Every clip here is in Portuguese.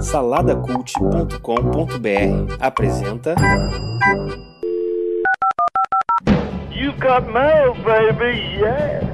Saladacult.com.br apresenta. You got mail, baby, yeah.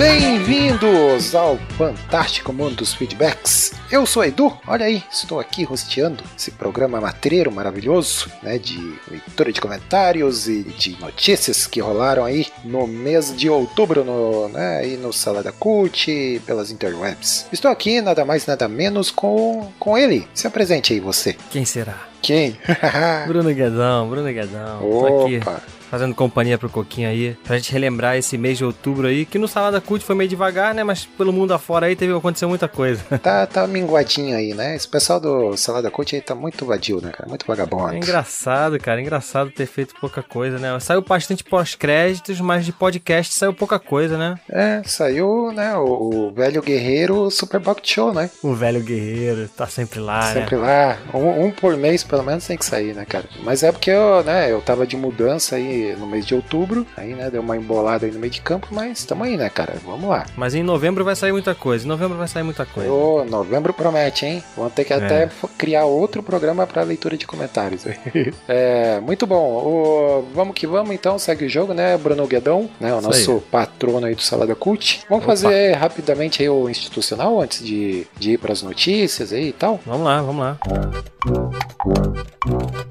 Bem-vindos ao fantástico mundo dos feedbacks. Eu sou Edu, olha aí, estou aqui rosteando esse programa matreiro maravilhoso, né, de leitura de comentários e de notícias que rolaram aí no mês de outubro, no, né, aí no Salada Cult e pelas interwebs. Estou aqui nada mais nada menos com, com ele. Se apresente aí você. Quem será? Quem? Bruno Guedão, Bruno Guedão. Tô aqui Opa! Fazendo companhia pro Coquinho aí, pra gente relembrar esse mês de outubro aí, que no Salada Cult foi meio devagar, né? Mas pelo mundo afora aí teve aconteceu muita coisa. Tá, tá minguadinho aí, né? Esse pessoal do Salada Cult aí tá muito vadio, né, cara? Muito vagabundo. É engraçado, cara, é engraçado ter feito pouca coisa, né? Saiu bastante pós-créditos, mas de podcast saiu pouca coisa, né? É, saiu, né, o, o velho guerreiro Super Bucket Show, né? O velho guerreiro tá sempre lá, Sempre né? lá, um, um por mês pelo menos tem que sair, né, cara? Mas é porque eu, né, eu tava de mudança aí no mês de outubro, aí, né, deu uma embolada aí no meio de campo, mas tamo aí, né, cara? Vamos lá. Mas em novembro vai sair muita coisa. Em novembro vai sair muita coisa. Ô, novembro promete, hein? Vamos ter que até f- criar outro programa pra leitura de comentários. é, muito bom. O- vamos que vamos, então, segue o jogo, né, Bruno Guedão, né, o Isso nosso patrono aí do Salada Cult. Vamos Opa. fazer rapidamente aí o institucional antes de, de ir pras notícias aí e tal. Vamos lá, vamos lá.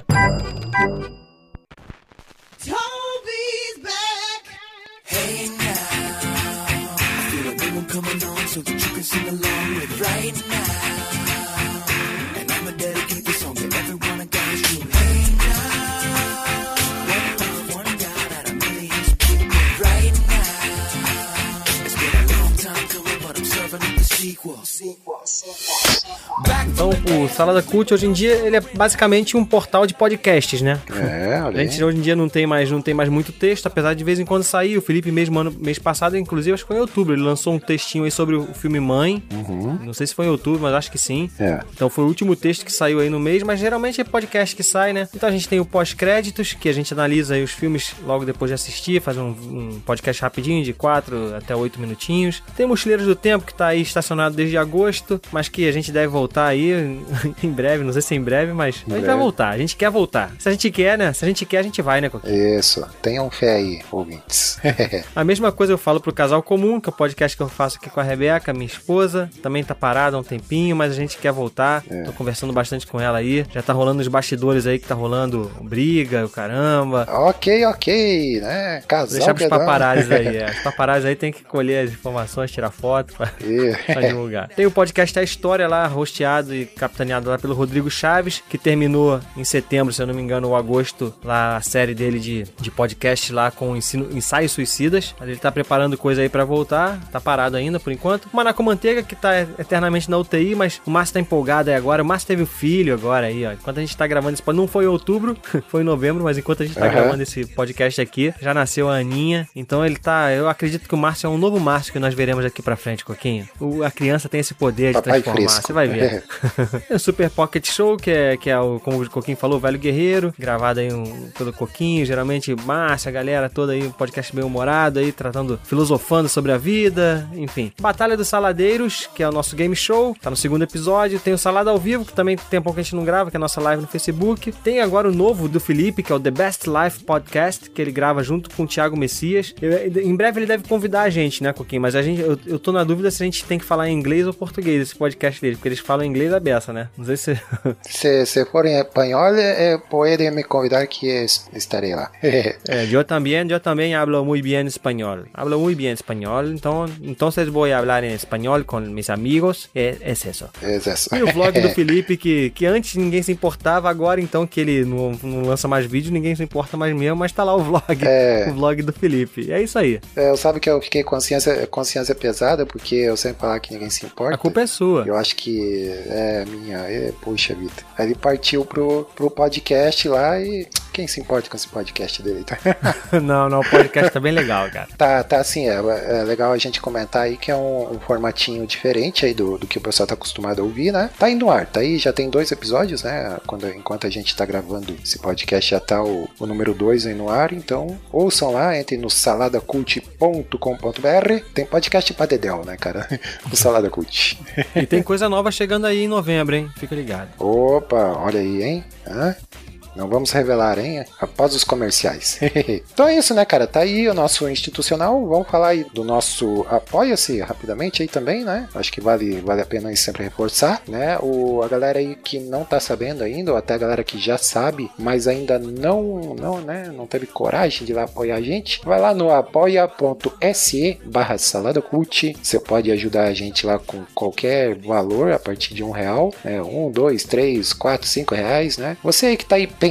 Toby's coming on so that you can sing along with it right now. Então, o Salada Cult hoje em dia ele é basicamente um portal de podcasts, né? É, A olha aí. gente hoje em dia não tem mais, não tem mais muito texto, apesar de vez em quando sair. O Felipe mesmo ano, mês passado, inclusive, acho que foi em outubro, ele lançou um textinho aí sobre o filme Mãe. Não sei se foi em outubro, mas acho que sim. É. Então foi o último texto que saiu aí no mês, mas geralmente é podcast que sai, né? Então a gente tem o pós-créditos, que a gente analisa aí os filmes logo depois de assistir, faz um, um podcast rapidinho de 4 até 8 minutinhos. Tem Mochileiros do Tempo, que tá aí estacionado desde agosto, mas que a gente deve voltar aí em breve, não sei se é em breve, mas a gente vai breve. voltar, a gente quer voltar. Se a gente quer, né? Se a gente quer, a gente vai, né, Coquinho? Isso, tenham fé aí, ouvintes. A mesma coisa eu falo pro Casal Comum, que é o podcast que eu faço aqui com a Rebeca, minha esposa. Também tá parada há um tempinho, mas a gente quer voltar. Tô conversando bastante com ela aí. Já tá rolando os bastidores aí que tá rolando briga, o caramba. ok, ok, né? Casal Deixar pros paparazzi aí. É. Os paparazzi aí tem que colher as informações, tirar foto pra, E- pra divulgar. Tem o podcast A História lá, rosteado e capitaneado lá pelo Rodrigo Chaves, que terminou em setembro, se eu não me engano, ou agosto, lá a série dele de, de podcast lá com ensino, ensaios suicidas. Ele tá preparando coisa aí pra voltar, tá parado ainda por enquanto. O Maná com Manteiga, que tá eternamente na UTI, mas o Márcio tá empolgado aí agora. O Márcio teve um filho agora aí, ó. Enquanto a gente tá gravando esse podcast, não foi em outubro, foi em novembro, mas enquanto a gente tá Aham. gravando esse podcast aqui, já nasceu a Aninha. Então ele tá. Eu acredito que o Márcio é um novo Márcio que nós veremos aqui pra frente, Coquinho. O- a criança tem esse poder de Papai transformar. Você vai ver. É o Super Pocket Show, que é, que é o, como o Coquinho falou, o Velho Guerreiro, gravado aí um, pelo Coquinho, geralmente Márcia, a galera toda aí, um podcast bem humorado aí, tratando, filosofando sobre a vida, enfim. Batalha dos Saladeiros, que é o nosso game show, tá no segundo episódio. Tem o Salada ao Vivo, que também tem um pouco que a gente não grava, que é a nossa live no Facebook. Tem agora o novo do Felipe, que é o The Best Life Podcast, que ele grava junto com o Thiago Messias. Eu- em breve ele deve convidar a gente, né, Coquinho? Mas a gente, eu, eu tô na dúvida se a gente tem que falar em inglês ou português esse podcast dele, porque eles falam inglês a beça, né? Não sei se. Se, se for em espanhol, eh, me convidar que es- estarei lá. É, yo también, yo también hablo muy bien español. Hablo muy bien español, entonces, entonces voy a hablar en español con mis amigos. É, es eso. É isso. E o vlog do Felipe, que, que antes ninguém se importava, agora então que ele não, não lança mais vídeo, ninguém se importa mais mesmo, mas tá lá o vlog. É. O vlog do Felipe. É isso aí. É, Eu sabe que eu fiquei com consciência, consciência pesada, porque eu sempre falar que ninguém se importa. A culpa é sua. Eu acho que É, minha, é, poxa vida. Aí ele partiu pro, pro podcast lá e quem se importa com esse podcast dele? Tá, não, não, o podcast tá bem legal, cara. tá, tá assim, é, é legal a gente comentar aí que é um, um formatinho diferente aí do, do que o pessoal tá acostumado a ouvir, né? Tá indo no ar, tá aí, já tem dois episódios, né? Quando, enquanto a gente tá gravando esse podcast já tá o, o número 2 aí no ar, então ouçam lá, entrem no saladacult.com.br. Tem podcast pra Dedel, né, cara? o Salada Cult. E tem coisa nova chegando aí em novembro, hein? Fica ligado. Opa, olha aí, hein? Hã? Não vamos revelar, hein? Após os comerciais. então é isso, né, cara? Tá aí o nosso institucional. Vamos falar aí do nosso Apoia-se rapidamente aí também, né? Acho que vale, vale a pena aí sempre reforçar, né? O, a galera aí que não tá sabendo ainda, ou até a galera que já sabe, mas ainda não, não, né? Não teve coragem de ir lá apoiar a gente, vai lá no apoia.se barra saladacult. Você pode ajudar a gente lá com qualquer valor a partir de um real, né? Um, dois, três, quatro, cinco reais, né? Você aí que tá aí pensando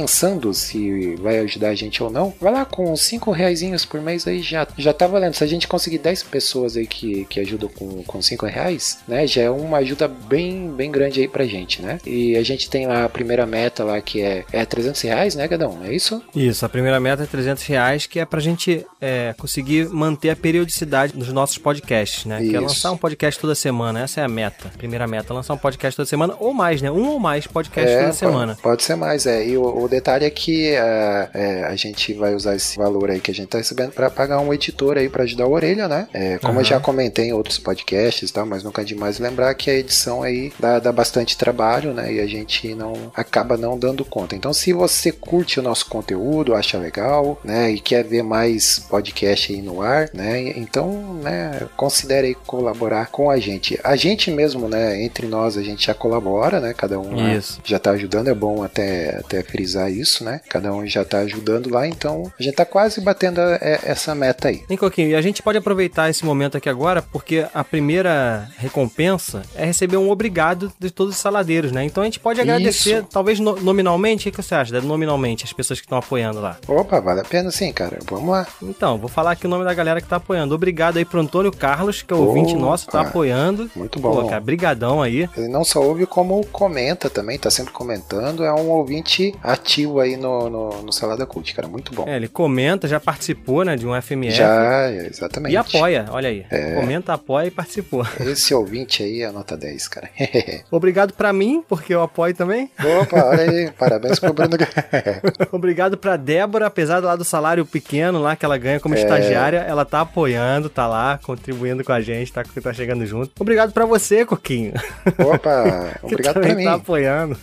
se vai ajudar a gente ou não, vai lá com 5 reais por mês aí já, já tá valendo. Se a gente conseguir 10 pessoas aí que, que ajudam com, com 5 reais, né, já é uma ajuda bem, bem grande aí pra gente, né? E a gente tem lá a primeira meta lá que é, é 300 reais, né, Gadão? É isso? Isso, a primeira meta é 300 reais, que é pra gente é, conseguir manter a periodicidade dos nossos podcasts, né? Que é Isso. lançar um podcast toda semana, essa é a meta. Primeira meta, lançar um podcast toda semana, ou mais, né? Um ou mais podcasts toda pode- semana. Pode, ser mais, é. E o, o detalhe é que é, é, a gente vai usar esse valor aí que a gente tá recebendo para pagar um editor aí para ajudar a orelha, né? É, como eu Aham. já comentei em outros podcasts e tal, mas nunca é demais lembrar que a edição aí dá, dá bastante trabalho, né? E a gente não acaba não dando conta. Então, se você curte o nosso conteúdo, acha legal, né? E quer ver mais podcast aí no ar, né? Então, né? Considere aí colaborar com a gente. A gente mesmo, né? Entre nós, a gente já colabora, né? Cada um né, Isso. já tá ajudando, é bom até, até frisar isso, né? Cada um já tá ajudando lá, então a gente tá quase batendo é, essa meta aí. Hein, Coquinho, e a gente pode aproveitar esse momento aqui agora, porque a primeira recompensa é receber um obrigado de todos os saladeiros, né? Então a gente pode agradecer, Isso. talvez no- nominalmente, o que você acha? Deve Nominalmente, as pessoas que estão apoiando lá. Opa, vale a pena sim, cara. Vamos lá. Então, vou falar aqui o nome da galera que tá apoiando. Obrigado aí pro Antônio Carlos, que é ouvinte Opa. nosso, tá apoiando. Muito bom. Pô, cara, brigadão aí. Ele não só ouve, como comenta também, tá sempre comentando. É um ouvinte ativo aí no, no, no Salada Cult, cara. Muito bom. É, ele comenta, já participou, né, de um FMF. Já, exatamente. E apoia, olha aí. É. Comenta, apoia e participou. Esse ouvinte aí é nota 10, cara. Obrigado pra mim, porque eu apoio também. Opa, olha aí. Parabéns pro Bruno. Obrigado pra Débora, apesar lá do salário pequeno lá que ela ganha É. como estagiária, ela tá apoiando, tá lá, contribuindo com a gente, tá, tá chegando junto. Obrigado pra você, Coquinho. Opa, obrigado pra mim. tá apoiando.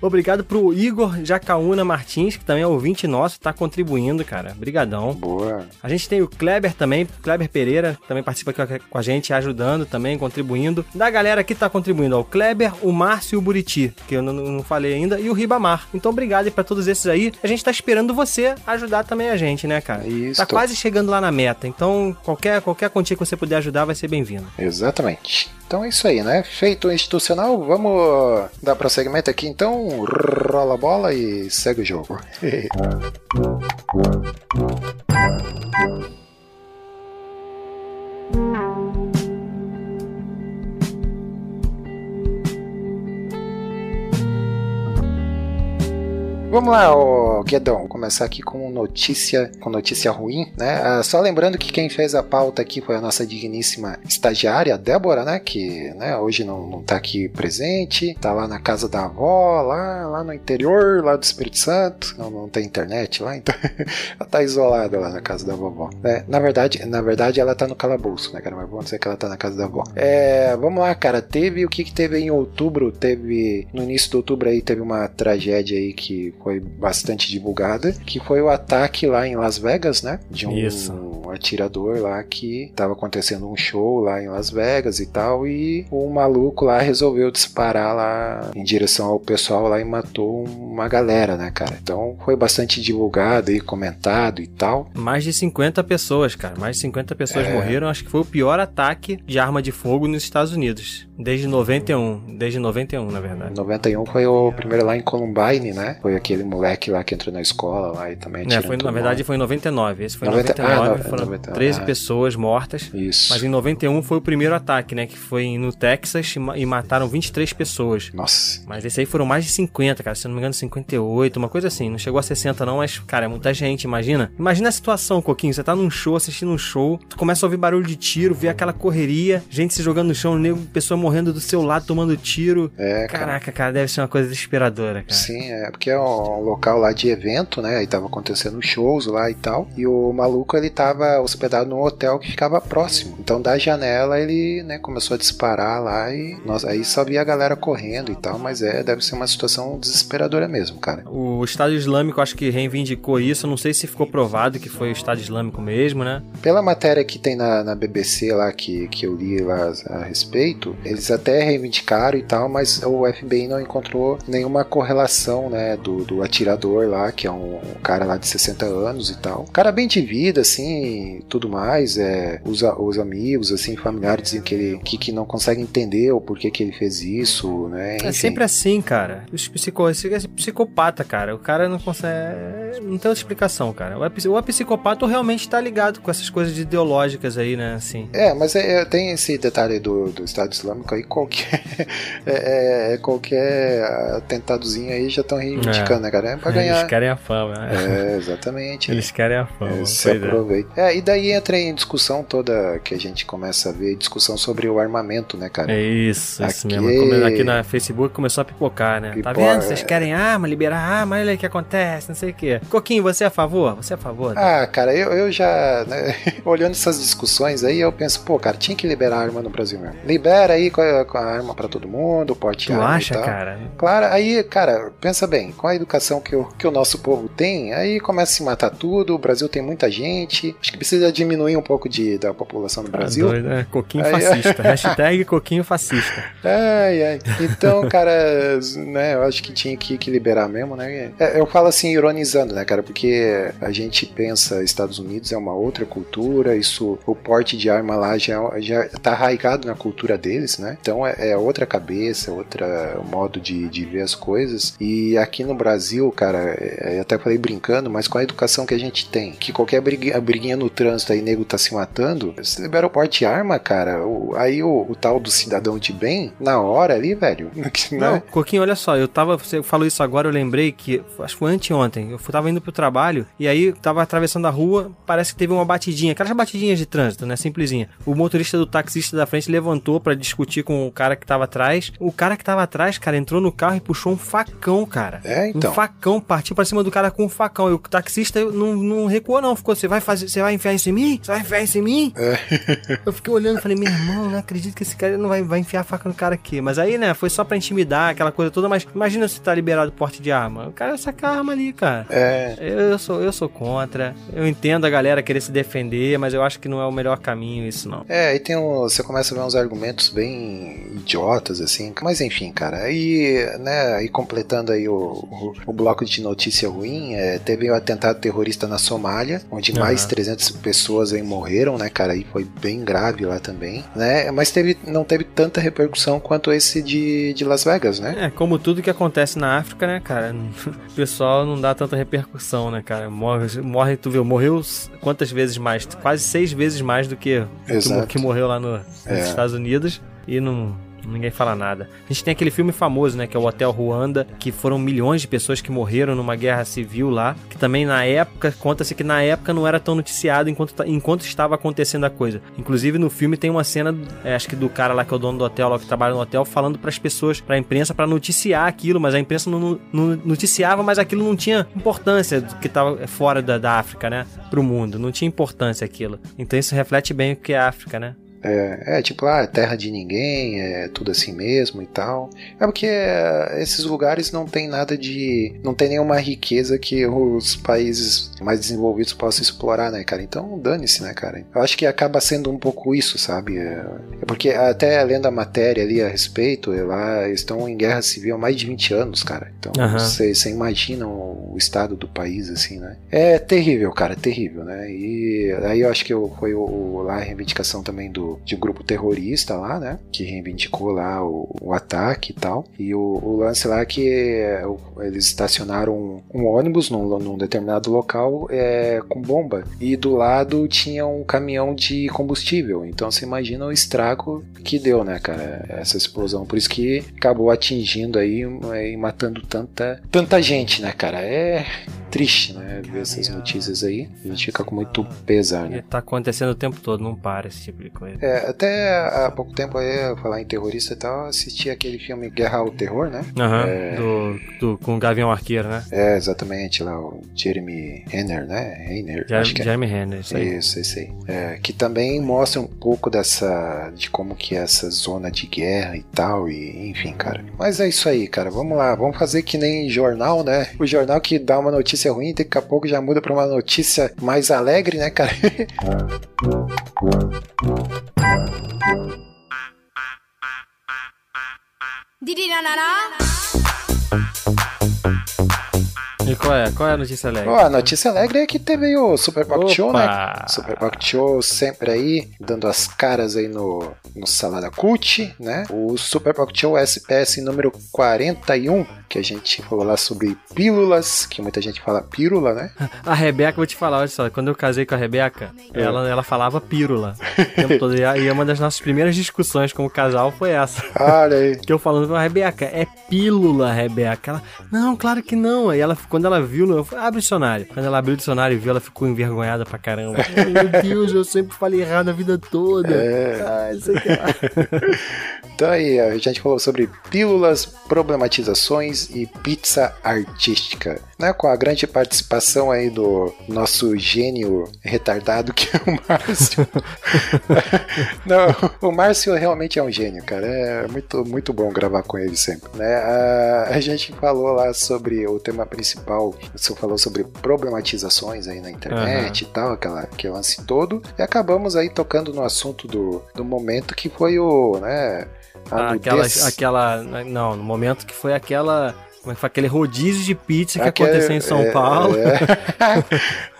Obrigado pro Igor Jacaúna Martins, que também é ouvinte nosso, tá contribuindo, cara. Brigadão. Boa. A gente tem o Kleber também, Kleber Pereira, que também participa aqui com a gente, ajudando também, contribuindo. Da galera que tá contribuindo, ó, o Kleber, o Márcio e o Buriti, que eu não, não falei ainda, e o Ribamar. Então, obrigado pra todos esses aí. A gente tá esperando você ajudar também a gente, né, cara? Isso. Tá quase chegando lá na meta, então qualquer, qualquer quantia que você puder ajudar vai ser bem-vindo. Exatamente. Então é isso aí, né? Feito o institucional, vamos dar prosseguimento aqui então. Rola a bola e segue o jogo. Vamos lá, ô Guedão, começar aqui com notícia, com notícia ruim, né? Ah, só lembrando que quem fez a pauta aqui foi a nossa digníssima estagiária, Débora, né? Que né, hoje não, não tá aqui presente, tá lá na casa da avó, lá, lá no interior, lá do Espírito Santo, não, não tem internet lá, então ela tá isolada lá na casa da vovó. né? Na verdade, na verdade ela tá no calabouço, né, cara? Mas vamos dizer que ela tá na casa da avó. É, vamos lá, cara, teve o que que teve em outubro? Teve, no início de outubro aí, teve uma tragédia aí que foi bastante divulgada, que foi o ataque lá em Las Vegas, né? De um Isso. Atirador lá que tava acontecendo um show lá em Las Vegas e tal, e o maluco lá resolveu disparar lá em direção ao pessoal lá e matou uma galera, né, cara? Então foi bastante divulgado e comentado e tal. Mais de 50 pessoas, cara. Mais de 50 pessoas É. morreram. Acho que foi o pior ataque de arma de fogo nos Estados Unidos. Desde 91. Desde 91, na verdade. 91 foi o primeiro lá em Columbine, né? Foi aquele moleque lá que entrou na escola lá e também É, atirando foi, na verdade mundo. foi em 99. Esse foi em 90 99. ah, no- foram aproveitando. 13 Ah, pessoas mortas. Isso. Mas em 91 foi o primeiro ataque, né? Que foi no Texas e ma- mataram 23 pessoas. Nossa. Mas esse aí foram mais de 50, cara. Se eu não me engano, 58, uma coisa assim. Não chegou a 60, não, mas, cara, é muita gente, imagina. Imagina a situação, Coquinho. Você tá num show, assistindo um show, tu começa a ouvir barulho de tiro, vê aquela correria, gente se jogando no chão, nego, pessoa morrendo do seu lado, tomando tiro. É, cara. Caraca, cara, deve ser uma coisa desesperadora, cara. Sim, é porque é um local lá de evento, né? Aí tava acontecendo shows lá e tal. E o maluco ele tava hospedado num hotel que ficava próximo. Então da janela ele, né, começou a disparar lá e nossa, aí só via a galera correndo e tal, mas é, deve ser uma situação desesperadora mesmo, cara. O Estado Islâmico acho que reivindicou isso. Não sei se ficou provado que foi o Estado Islâmico mesmo, né? Pela matéria que tem na, na BBC lá que, que eu li lá a respeito, eles até reivindicaram e tal, mas o FBI não encontrou nenhuma correlação, né, do, do atirador lá, que é um, um cara lá de 60 anos e tal. Um cara bem de vida, assim, tudo mais, é, os, os amigos, assim, familiares dizem que ele que, que não conseguem entender o porquê que ele fez isso, né, É enfim. sempre assim, cara. Os psico... é psicopata, cara. O cara não consegue. Não tem outra explicação, cara. Ou é, ou é psicopata ou realmente tá ligado com essas coisas ideológicas aí, né? Assim. É, mas é, é- tem esse detalhe do, do Estado Islâmico aí, qualquer, é, é- é qualquer atentadozinho aí já estão reivindicando, né, cara? É pra ganhar. Eles querem a fama, né? É, exatamente. Eles querem a fama. É, se pois é. É, e daí entra em discussão toda que a gente começa a ver, discussão sobre o armamento, né, cara? É isso, isso Aqui- mesmo. Come- Aqui na Facebook começou a pipocar, né? tá Pipoca, vendo? Vocês querem arma, liberar arma, olha aí o que acontece, não sei o quê. Coquinho, você é a favor? Você é a favor? Ah, cara, eu, eu já, né, olhando essas discussões aí, eu penso, pô, cara, tinha que liberar arma no Brasil mesmo. Libera aí com a, com a arma pra todo mundo, porte tu arma e acha, cara? Claro, aí, cara, pensa bem, com a educação que o, que o nosso povo tem, aí começa a se matar tudo, o Brasil tem muita gente, acho que precisa diminuir um pouco de, da população Brasil. Tá doido, né? Coquinho fascista. Hashtag coquinho fascista. Ai, ai. Então, cara, né, eu acho que tinha que, que liberar mesmo, né? É, Eu falo assim, ironizando, né, cara, porque a gente pensa Estados Unidos é uma outra cultura, isso, o porte de arma lá já, já tá arraigado na cultura deles, né? Então é, é outra cabeça, outra modo de, de ver as coisas. E aqui no Brasil, cara, é, eu até falei brincando, mas com a educação que a gente tem, que qualquer briguinha, briguinha no trânsito aí, nego tá se matando, você libera o porte de arma, cara, o- aí o, o tal do cidadão de bem, na hora ali, velho, Não, né? Coquinho, olha só, eu tava. Você falou isso agora, eu lembrei que. Acho que foi anteontem. Eu tava indo pro trabalho e aí tava atravessando a rua, parece que teve uma batidinha, aquelas batidinhas de trânsito, né? Simplesinha. O motorista do taxista da frente levantou pra discutir com o cara que tava atrás. O cara que tava atrás, cara, entrou no carro e puxou um facão, cara. É, então. Um facão, partiu pra cima do cara com um facão. E o taxista não, não recuou, não. Ficou, você vai fazer, você vai enfiar isso em mim? Você vai enfiar isso em mim? Eu fiquei olhando e falei, meu irmão, não acredito que esse cara não vai, vai enfiar a faca no cara aqui. Mas aí, né, foi só pra intimidar aquela coisa toda. Mas imagina se tá liberado porte de arma. O cara saca a arma ali, cara. É, Eu sou, eu sou contra. Eu entendo a galera querer se defender, mas eu acho que não é o melhor caminho isso, não. É, e tem um, você começa a ver uns argumentos bem idiotas, assim. Mas enfim, cara. Aí, né, aí completando aí o, o, o bloco de notícia ruim, é, teve o atentado terrorista na Somália, onde Aham. mais 300 pessoas aí morreram, né, cara? Aí foi bem grave lá também, né? Mas teve, não teve tanta repercussão quanto esse de, de Las Vegas, né? É, como tudo que acontece na África, né, cara? O pessoal não dá tanta repercussão, né, cara? Morre, morre tu viu, morreu quantas vezes mais? Quase seis vezes mais do que, que, que morreu lá no, nos É. Estados Unidos e não. Ninguém fala nada. A gente tem aquele filme famoso, né? Que é o Hotel Ruanda, que foram milhões de pessoas que morreram numa guerra civil lá. Que também na época, conta-se que na época não era tão noticiado enquanto, enquanto estava acontecendo a coisa. Inclusive no filme tem uma cena, é, acho que do cara lá que é o dono do hotel, lá que trabalha no hotel, falando pras pessoas, pra imprensa, pra noticiar aquilo, mas a imprensa não, não noticiava, mas aquilo não tinha importância do que tava fora da, da África, né? Pro mundo. Não tinha importância aquilo. Então isso reflete bem o que é a África, né? É, é, tipo, ah, é terra de ninguém, é tudo assim mesmo e tal. É porque é, esses lugares não tem nada de. não tem nenhuma riqueza que os países mais desenvolvidos possam explorar, né, cara? Então dane-se, né, cara? Eu acho que acaba sendo um pouco isso, sabe? É, é porque até lendo a matéria ali a respeito, é lá eles estão em guerra civil há mais de 20 anos, cara. Então você você imagina o estado do país, assim, né? É terrível, cara, terrível, né? E aí eu acho que eu- foi o, lá a reivindicação também do, do, de um grupo terrorista lá, né? Que reivindicou lá o, o ataque e tal. E o, o lance lá é que é, eles estacionaram um, um ônibus num, num determinado local é, com bomba. E do lado tinha um caminhão de combustível. Então você imagina o estrago que deu, né, cara? Essa explosão. Por isso que acabou atingindo aí é, e matando tanta, tanta gente, né, cara? É triste, né? Ver essas notícias aí. A gente fica com muito pesar, né? E tá acontecendo o tempo todo, não para esse tipo de coisa. É, até há pouco tempo aí, falar em terrorista e tal, eu assisti aquele filme Guerra ao Terror, né? Aham, É. do, do- com o Gavião Arqueiro, né? É, exatamente, lá o Jeremy Renner, né? Renner, Jeremy, acho que é. Jeremy Renner, isso aí. Isso, isso aí. É, que também mostra um pouco dessa. de como que é essa zona de guerra e tal, e enfim, cara. Mas é isso aí, cara. Vamos lá, vamos fazer que nem jornal, né? O jornal que dá uma notícia ruim, daqui a pouco já muda pra uma notícia mais alegre, né, cara? 디디라나라? E qual é? Qual é a notícia alegre? Ó, a notícia alegre é que teve o Super Show, né? Super Show sempre aí, dando as caras aí no, no Salada Cult, né? O Super Show SPS número 41, que a gente falou lá sobre pílulas, que muita gente fala pílula, né? A Rebeca, vou te falar, olha só, quando eu casei com a Rebeca, É. ela, ela falava pílula o tempo todo. E a- uma das nossas primeiras discussões como casal foi essa. Olha aí. Que eu falando pra Rebeca, é pílula, Rebeca. Ela, não, claro que não. Aí ela, quando ela viu, eu falei, abre o dicionário. Quando ela abriu o dicionário e viu, ela ficou envergonhada pra caramba. Meu Deus, eu sempre falei errado a vida toda. É. Ai, sei que lá. Então aí, a gente falou sobre pílulas, problematizações e pizza artística, né? Com a grande participação aí do nosso gênio retardado que é o Márcio. Não, o Márcio realmente é um gênio, cara. É muito, muito bom gravar com ele sempre, né? A, a gente falou lá sobre o tema principal, você falou sobre problematizações aí na internet e tal, aquela, aquele lance todo, e acabamos aí tocando no assunto do, do momento que foi o, né? a aquela, nudez. aquela. Não, no momento que foi aquela. Como é que foi? Aquele rodízio de pizza que Aquele- aconteceu em São é, Paulo.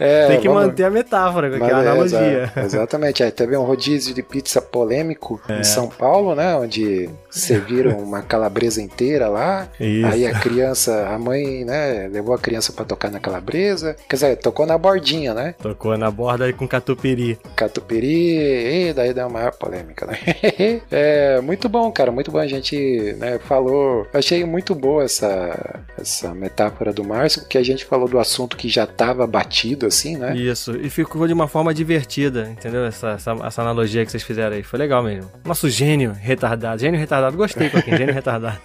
É, Tem que vamos- manter a metáfora, com Mas aquela é, analogia. exa- exatamente. Aí teve um rodízio de pizza polêmico em São Paulo, né? Onde serviram uma calabresa inteira lá. Isso. Aí a criança, a mãe, né, levou a criança pra tocar na calabresa. Quer dizer, tocou na bordinha, né? Tocou na borda aí com catupiry. Catupiry, e daí deu uma maior polêmica, né? é muito bom, cara, muito bom. A gente né, falou. Eu achei muito boa essa, essa metáfora do Márcio, porque a gente falou do assunto que já tava batido, assim, né? Isso, e ficou de uma forma divertida, entendeu? Essa, essa, essa analogia que vocês fizeram aí. Foi legal mesmo. Nosso gênio retardado. Gênio retardado, gostei, Coquinho. Gênio retardado.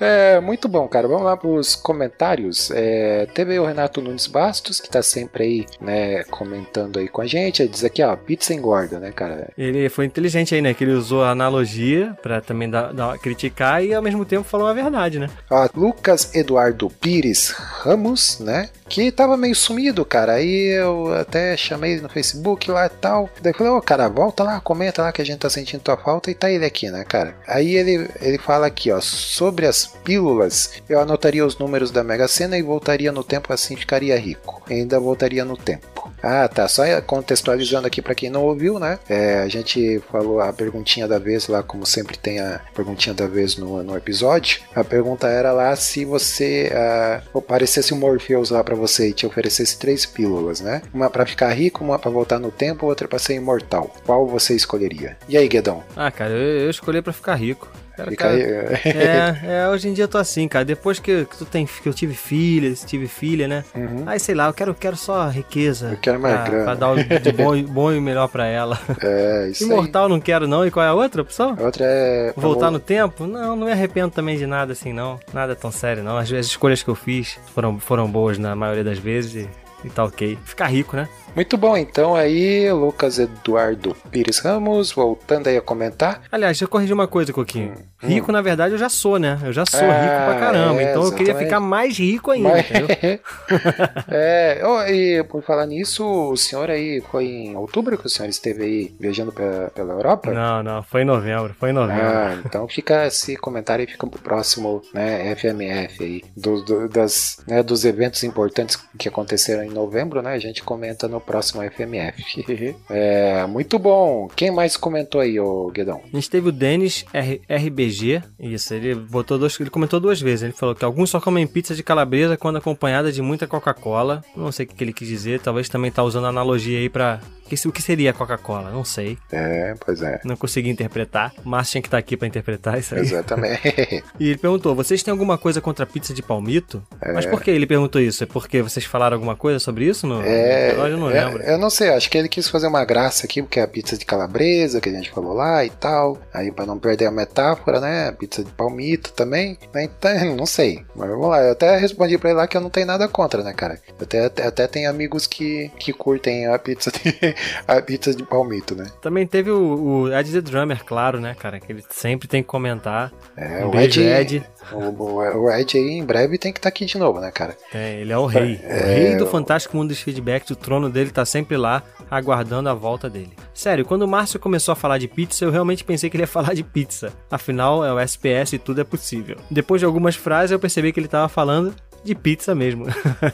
É, muito bom, cara. Vamos lá pros comentários. É, teve aí o Renato Nunes Bastos, que tá sempre aí, né, comentando aí com a gente. Ele diz aqui, ó, pizza engorda, né, cara? Ele foi inteligente aí, né? Que ele usou a analogia pra também dar, dar- criticar e ao mesmo tempo falou a verdade, né? Ó, Lucas Eduardo Pires Ramos, né? Que tava meio sumido, cara. Aí eu até chamei no Facebook lá e tal. Daí falei, ô cara, volta lá, comenta lá que a gente tá sentindo tua falta e tá ele aqui, né, cara? Aí ele, ele fala aqui, ó, sobre as pílulas, eu anotaria os números da Mega Sena e voltaria no tempo assim ficaria rico. Ainda voltaria no tempo. Ah, tá. Só contextualizando aqui pra quem não ouviu, né? É, a gente falou a perguntinha da vez lá, como sempre tem a perguntinha da vez no, no episódio. A pergunta era lá se você ah, aparecesse um Morpheus lá pra você e te oferecesse três pílulas, né? Uma pra ficar rico, uma pra voltar no tempo, outra pra ser imortal. Qual você escolheria? E aí, Guedão? Ah, cara, eu, eu escolhi pra ficar rico. Cara, cara, aí. É, é, hoje em dia eu tô assim, cara. Depois que, que tu tem, que eu tive filha, tive filha, né? Uhum. Aí sei lá, eu quero, quero só riqueza. Eu quero mais pra, grana. Pra dar o de bom, bom e melhor pra ela. É, isso Imortal não quero não. E qual é a outra opção? aí. A outra é. Voltar vol- no tempo? Não, não me arrependo também de nada assim, não. Nada tão sério, não. As, as escolhas que eu fiz foram, foram boas na maioria das vezes e, e tá ok. Ficar rico, né? Muito bom, então aí, Lucas Eduardo Pires Ramos, voltando aí a comentar. Aliás, deixa eu corrigir uma coisa, Coquinho. Rico, na verdade, eu já sou, né? Eu já sou Ah, rico pra caramba. é, então eu queria ficar mais rico ainda, Mas- entendeu? é, ó, e por falar nisso, o senhor aí foi em outubro que o senhor esteve aí viajando pela, pela Europa? Não, não, foi em novembro, foi em novembro. Ah, então fica esse comentário e fica pro próximo, né, FMF aí, do, do- das, né, dos eventos importantes que aconteceram em novembro, né, a gente comenta no próximo FMF. é, muito bom. Quem mais comentou aí, ô Guedão? A gente teve o Denis R- RBG. Isso, ele botou dois, ele comentou duas vezes. Ele falou que alguns só comem pizza de calabresa quando acompanhada de muita Coca-Cola. Não sei o que ele quis dizer. Talvez também tá usando analogia aí pra. O que seria Coca-Cola? Não sei. É, pois é. Não consegui interpretar. Mas tinha que estar aqui pra interpretar isso aí. Exatamente. E ele perguntou: vocês têm alguma coisa contra a pizza de palmito? Mas por que ele perguntou isso? É porque vocês falaram alguma coisa sobre isso no, no É, episódio? Eu não é, lembro. eu não sei, acho que ele quis fazer uma graça aqui, porque é a pizza de calabresa que a gente falou lá e tal. Aí pra não perder a metáfora, né? Pizza de palmito também. né, Então, não sei. Mas vamos lá, eu até respondi pra ele lá que eu não tenho nada contra, né, cara? Eu até, até, até tenho amigos que, que curtem a pizza de, a pizza de palmito, né? Também teve o, o Ed the Drummer, claro, né, cara? Que ele sempre tem que comentar. É, Um o Ed, Ed. O, o- o Ed aí em breve tem que estar aqui de novo, né, cara? É, ele é o rei. O É, rei do o- fantástico mundo dos feedbacks. O trono dele tá sempre lá, aguardando a volta dele. Sério, quando o Márcio começou a falar de pizza, eu realmente pensei que ele ia falar de pizza. Afinal, é o SPS e tudo é possível. Depois de algumas frases, eu percebi que ele tava falando de pizza mesmo.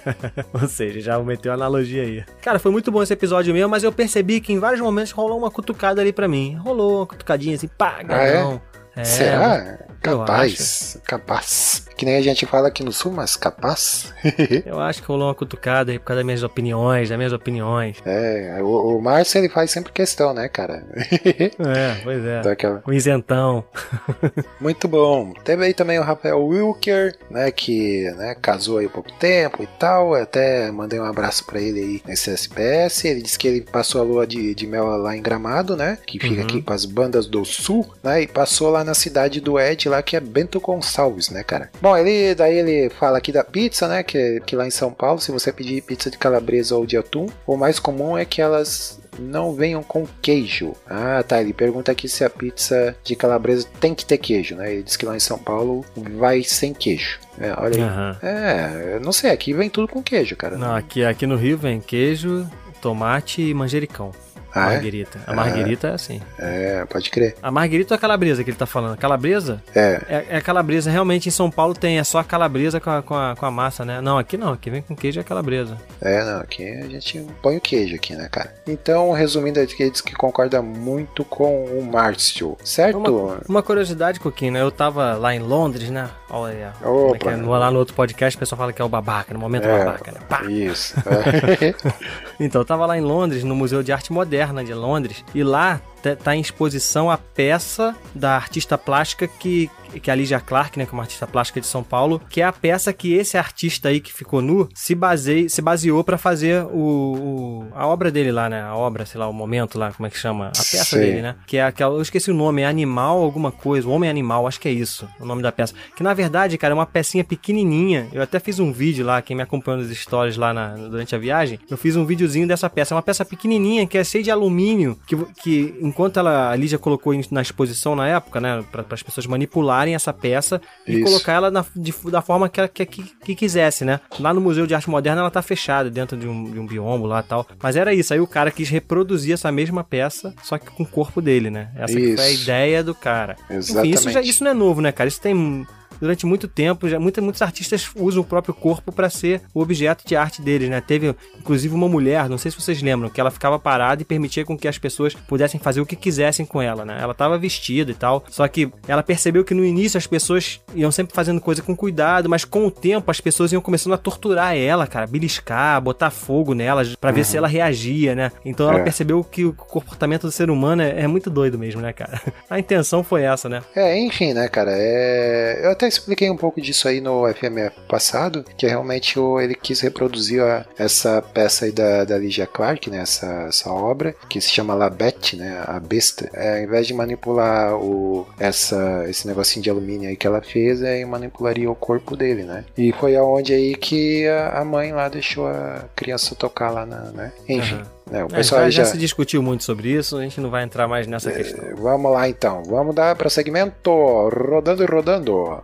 Ou seja, já meteu a analogia aí. Cara, foi muito bom esse episódio mesmo, mas eu percebi que em vários momentos rolou uma cutucada ali pra mim. Rolou uma cutucadinha assim, pá, Ah, é? É, Será? Capaz, capaz. Que nem a gente fala aqui no sul, mas capaz. Eu acho que rolou uma cutucada aí por causa das minhas opiniões, das minhas opiniões. É, o, o Márcio ele faz sempre questão, né, cara? É, pois é. Daquela... O isentão. Muito bom. Teve aí também o Rafael Wilker, né, que né, casou aí há pouco tempo e tal. Eu até mandei um abraço pra ele aí nesse SPS. Ele disse que ele passou a lua de, de mel lá em Gramado, né, que fica Uhum. aqui com as bandas do sul, né, e passou lá na cidade do Ed lá, que é Bento Gonçalves, né, cara. Bom, ele daí ele fala aqui da pizza, né, que, que lá em São Paulo, se você pedir pizza de calabresa ou de atum, o mais comum é que elas não venham com queijo. Ah, tá. Ele pergunta aqui se a pizza de calabresa tem que ter queijo, né? Ele diz que lá em São Paulo vai sem queijo. É, olha aí. Aham. É, não sei, aqui vem tudo com queijo, cara. Não, aqui, aqui no Rio vem queijo, tomate e manjericão. Ah, é? marguerita. A marguerita é assim. É, pode crer. A marguerita ou a calabresa que ele tá falando? Calabresa? É, É, é a calabresa. Realmente em São Paulo tem, é só a calabresa com a, com, a, com a massa, né? Não, aqui não. Aqui vem com queijo e a calabresa. é, não, aqui a gente põe o queijo aqui, né, cara? Então, resumindo, ele diz que concorda muito com o Márcio, certo? Uma, uma curiosidade, Coquinho, né? Eu tava lá em Londres, né? Olha aí, ó. Como é que é? Opa. Lá no outro podcast o pessoal fala que é o babaca, no momento É, babaca, né? Pá! Isso. É. Então, eu tava lá em Londres, no Museu de Arte Moderna de Londres, e lá tá em exposição a peça da artista plástica que, que é a Lydia Clark, né, que é uma artista plástica de São Paulo, que é a peça que esse artista aí que ficou nu se, basei, se baseou pra fazer o, o- a obra dele lá, né, a obra, sei lá, o momento lá, como é que chama? A peça Sei. dele, né, que é aquela, eu esqueci o nome, é Animal alguma coisa, o Homem Animal, acho que é isso, o nome da peça. Que na verdade, cara, é uma pecinha pequenininha, eu até fiz um vídeo lá, quem me acompanhou nos stories lá na- durante a viagem, eu fiz um videozinho dessa peça, é uma peça pequenininha que é cheia de alumínio, que, que enquanto ela, a Lígia colocou na exposição na época, né, para as pessoas manipularem essa peça e Isso. colocar ela na- de- da forma que ela que, que, que quisesse, né. Lá no Museu de Arte Moderna ela tá fechada dentro de um, de um biombo lá e tal, mas era isso, aí o cara quis reproduzir essa mesma peça, só que com o corpo dele, né, essa foi a ideia do cara. Enfim, Exatamente. isso, já, isso não é novo, né, cara, isso tem durante muito tempo, já muita, muitos artistas usam o próprio corpo para ser o objeto de arte deles, né? Teve inclusive uma mulher, não sei se vocês lembram, que ela ficava parada e permitia com que as pessoas pudessem fazer o que quisessem com ela, né? Ela tava vestida e tal, só que ela percebeu que no início as pessoas iam sempre fazendo coisa com cuidado, mas com o tempo as pessoas iam começando a torturar ela, cara, beliscar, botar fogo nela para ver se ela reagia, né? Então ela É. percebeu que o comportamento do ser humano é, é muito doido mesmo, né, cara? A intenção foi essa, né? É, enfim, né, cara? É... Eu até expliquei um pouco disso aí no FMF passado, que realmente o- ele quis reproduzir essa peça aí da, da Lygia Clark, né? Essa, essa obra, que se chama Labette, né? A besta. É, ao invés de manipular o, essa, esse negocinho de alumínio aí que ela fez, aí manipularia o corpo dele, né? E foi aonde aí que a, a mãe lá deixou a criança tocar lá, na, né? Enfim. Aham. Né, o É, pessoal já, aí já já, se discutiu muito sobre isso, a gente não vai entrar mais nessa questão. Vamos lá então, vamos dar prosseguimento, rodando e rodando.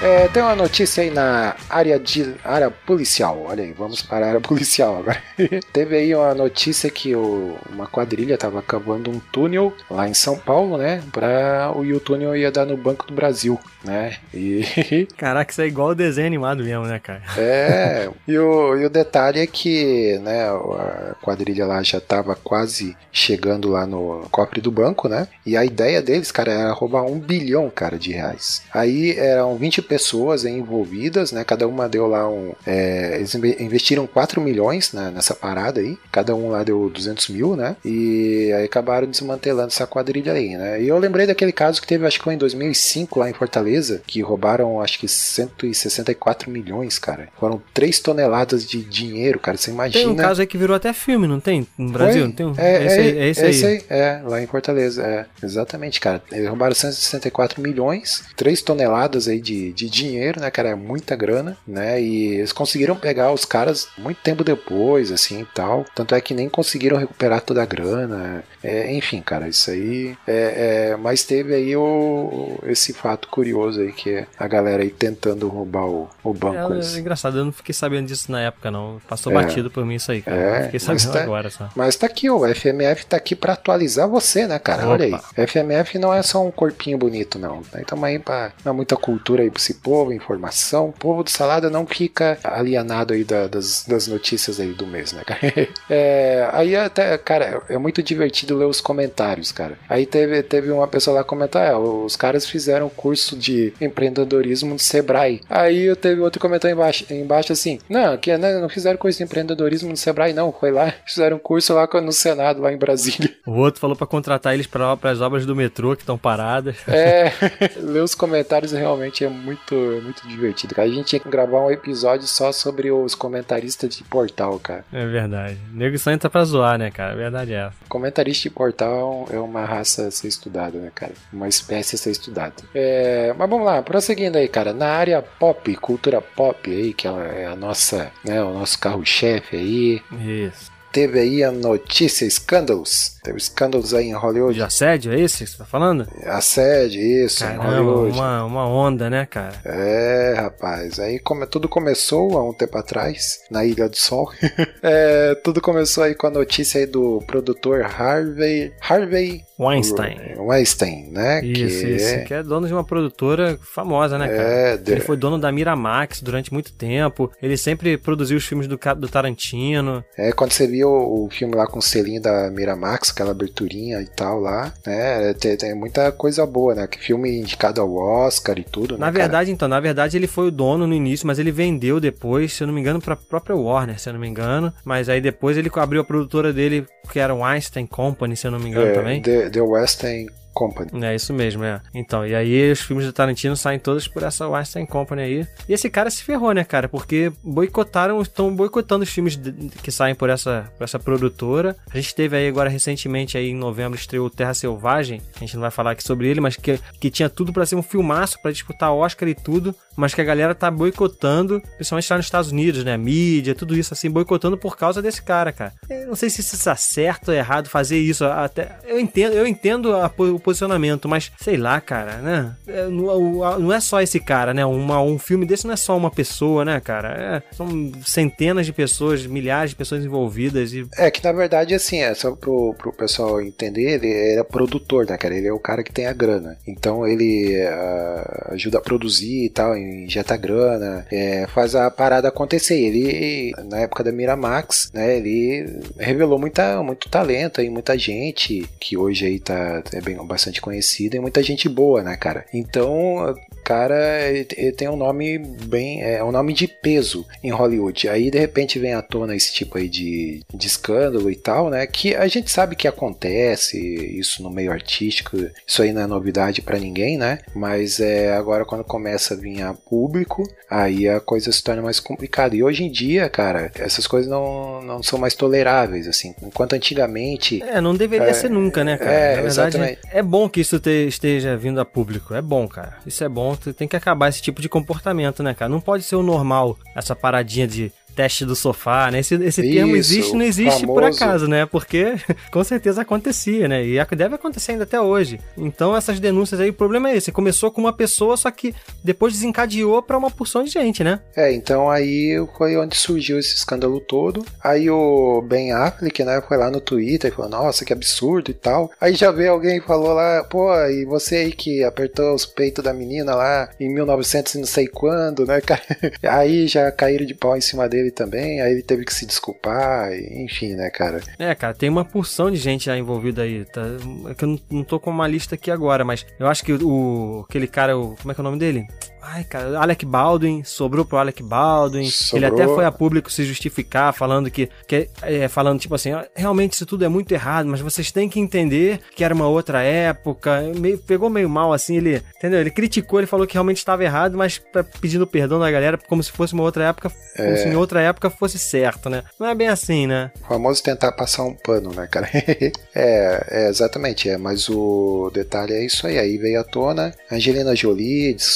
É, tem uma notícia aí na área de área policial. Olha aí, vamos para a área policial agora. Teve aí uma notícia que o- uma quadrilha estava cavando um túnel lá em São Paulo, né? Pra, o, e o túnel ia dar no Banco do Brasil, né? E Caraca, isso é igual o desenho animado mesmo, né, cara? É, e o, e o detalhe é que né, a quadrilha lá já estava quase chegando lá no cofre do banco, né? E a ideia deles, cara, era roubar um bilhão, cara, de reais. Aí eram 20 pessoas envolvidas, né? Cada uma deu lá um. é, eles inve- investiram 4 milhões né, nessa parada aí. Cada um lá deu 200 mil, né? E aí acabaram desmantelando essa quadrilha aí, né? E eu lembrei daquele caso que teve, acho que foi em 2005 lá em Fortaleza, que roubaram, acho que 164 milhões, cara. Foram 3 toneladas de dinheiro, cara. Você imagina. Tem um caso aí que virou até filme, não tem? No Brasil, Foi? não tem um? É, esse aí, é, é esse aí. É, lá em Fortaleza. É, exatamente, cara. Eles roubaram 164 milhões, 3 toneladas aí de, de dinheiro, né, cara? É muita grana, né? E eles conseguiram pegar os caras muito tempo depois, assim e tal. Tanto é que nem conseguiram recuperar toda a grana. É, enfim, cara, isso aí. É, é, mas teve aí o, esse fato curioso aí, que é a galera aí tentando roubar o, o banco. É, é engraçado, eu não fiquei sabendo disso na época, não. Passou É. batido por mim isso aí, cara. É, fiquei sabendo tá- agora só. Mas tá aqui, o FMF tá aqui pra atualizar você, né, cara? Opa. Olha aí. FMF não é só um corpinho bonito, não. Estamos aí pra dar muita cultura aí pra esse povo, informação. O povo do Salada não fica alienado aí da- das, das notícias aí do mês, né, cara? É, aí até, cara, é muito divertido ler os comentários, cara. Aí teve, teve uma pessoa lá comentar, é, os caras fizeram curso de empreendedorismo no Sebrae. Aí eu teve outro comentário embaixo, embaixo assim, não, que né, não fizeram curso de empreendedorismo no Sebrae, não, foi lá, fizeram um curso lá no Senado, lá em Brasília. O outro falou pra contratar eles para as obras do metrô que estão paradas. É, ler os comentários realmente é muito, é muito divertido, cara. A gente tinha que gravar um episódio só sobre os comentaristas de portal, cara. É verdade. Nego só entra pra zoar, né, cara? A verdade é essa. Comentarista de portal é uma raça a ser estudada, né, cara? Uma espécie a ser estudada. É, mas vamos lá, prosseguindo aí, cara. Na área pop, cultura pop aí, que ela é a nossa, né, o nosso carro-chefe aí. Isso. Teve aí a notícia escândalos. Teve escândalos aí em Hollywood. De assédio, é esse que você tá falando? Assédio, isso, em Caramba, Hollywood. uma, uma onda, né, cara? É, rapaz. Aí come, tudo começou há um tempo atrás, na Ilha do Sol. É, tudo começou aí com a notícia aí do produtor Harvey. Harvey Weinstein. Weinstein, né? Isso, que isso. é- Que é dono de uma produtora famosa, né, cara? É, de- Ele foi dono da Miramax durante muito tempo. Ele sempre produziu os filmes do, do Tarantino. É, quando você viu o filme lá com o selinho da Miramax, aquela aberturinha e tal lá, né? Tem, tem muita coisa boa, né? Que filme indicado ao Oscar e tudo, né? Na cara? verdade, então, na verdade ele foi o dono no início, mas ele vendeu depois, se eu não me engano, pra própria Warner, se eu não me engano. Mas aí depois ele abriu a produtora dele, que era o Einstein Company, se eu não me engano é, também. The, The Western Company. É isso mesmo, é. Então, e aí os filmes do Tarantino saem todos por essa Weinstein Company aí. E esse cara se ferrou, né, cara? Porque boicotaram, estão boicotando os filmes que saem por essa, por essa produtora. A gente teve aí agora recentemente, aí em novembro, estreou Terra Selvagem. A gente não vai falar aqui sobre ele, mas que, que tinha tudo pra ser um filmaço, pra disputar Oscar e tudo. Mas que a galera tá boicotando, principalmente lá nos Estados Unidos, né? Mídia, tudo isso assim, boicotando por causa desse cara, cara. Eu não sei se isso está certo ou errado fazer isso. Até, eu entendo, eu entendo a o posicionamento, mas sei lá, cara, né? É, não, é só esse cara, né? Uma, um filme desse não é só uma pessoa, né, cara? É, são centenas de pessoas, milhares de pessoas envolvidas e É que na verdade, assim, é só pro, pro pessoal entender, ele era produtor, né, cara? Ele é o cara que tem a grana. Então ele ah, ajuda a produzir e tal, injeta grana, é, faz a parada acontecer. Ele, na época da Miramax, né, ele revelou muita, muito talento aí, muita gente que hoje aí tá é bem, bastante conhecida e muita gente boa, né, cara? Então, cara, ele, tem um nome bem. É um nome de peso em Hollywood. Aí de repente vem à tona esse tipo aí de, de escândalo e tal, né? Que a gente sabe que acontece isso no meio artístico. Isso aí não é novidade pra ninguém, né? Mas é agora quando começa a vir a público, aí a coisa se torna mais complicada. E hoje em dia, cara, essas coisas não, não são mais toleráveis, assim. Enquanto antigamente. É, não deveria ser nunca, né, cara? é, Na verdade, exatamente. é bom que isso te- esteja vindo a público. É bom, cara. Isso é bom. Tem que acabar esse tipo de comportamento, né, cara? Não pode ser o normal essa paradinha de teste do sofá, né? Esse, esse termo Isso, existe não existe por famoso. acaso, né? Porque com certeza acontecia, né? E deve acontecer ainda até hoje. Então essas denúncias aí, o problema é esse. Começou com uma pessoa, só que depois desencadeou pra uma porção de gente, né? É, então aí foi onde surgiu esse escândalo todo. Aí o Ben Affleck, né, foi lá no Twitter e falou, nossa, que absurdo e tal. Aí já veio alguém e falou lá, pô, e você aí que apertou os peitos da menina lá em 1900 e não sei quando, né, cara? Aí já caíram de pau em cima dele também, aí ele teve que se desculpar, enfim, né, cara? É, cara, tem uma porção de gente já envolvida aí. Tá? É que eu não, não tô com uma lista aqui agora, mas eu acho que o aquele cara, o, como é que é o nome dele? Ai, cara, Alec Baldwin, sobrou pro Alec Baldwin. Ele Sobrou. até foi a público se justificar, falando que, que é, falando tipo assim, "Ah, realmente isso tudo é muito errado, mas vocês têm que entender que era uma outra época. Meio- pegou meio mal assim, ele, entendeu? Ele criticou, ele falou que realmente estava errado, mas pra- pedindo perdão da galera como se fosse uma outra época, como se em outra época fosse certo, né? Não é bem assim, né? O famoso tentar passar um pano, né, cara? é, é, exatamente, é, mas o detalhe é isso aí. Aí veio à tona Angelina Jolie disse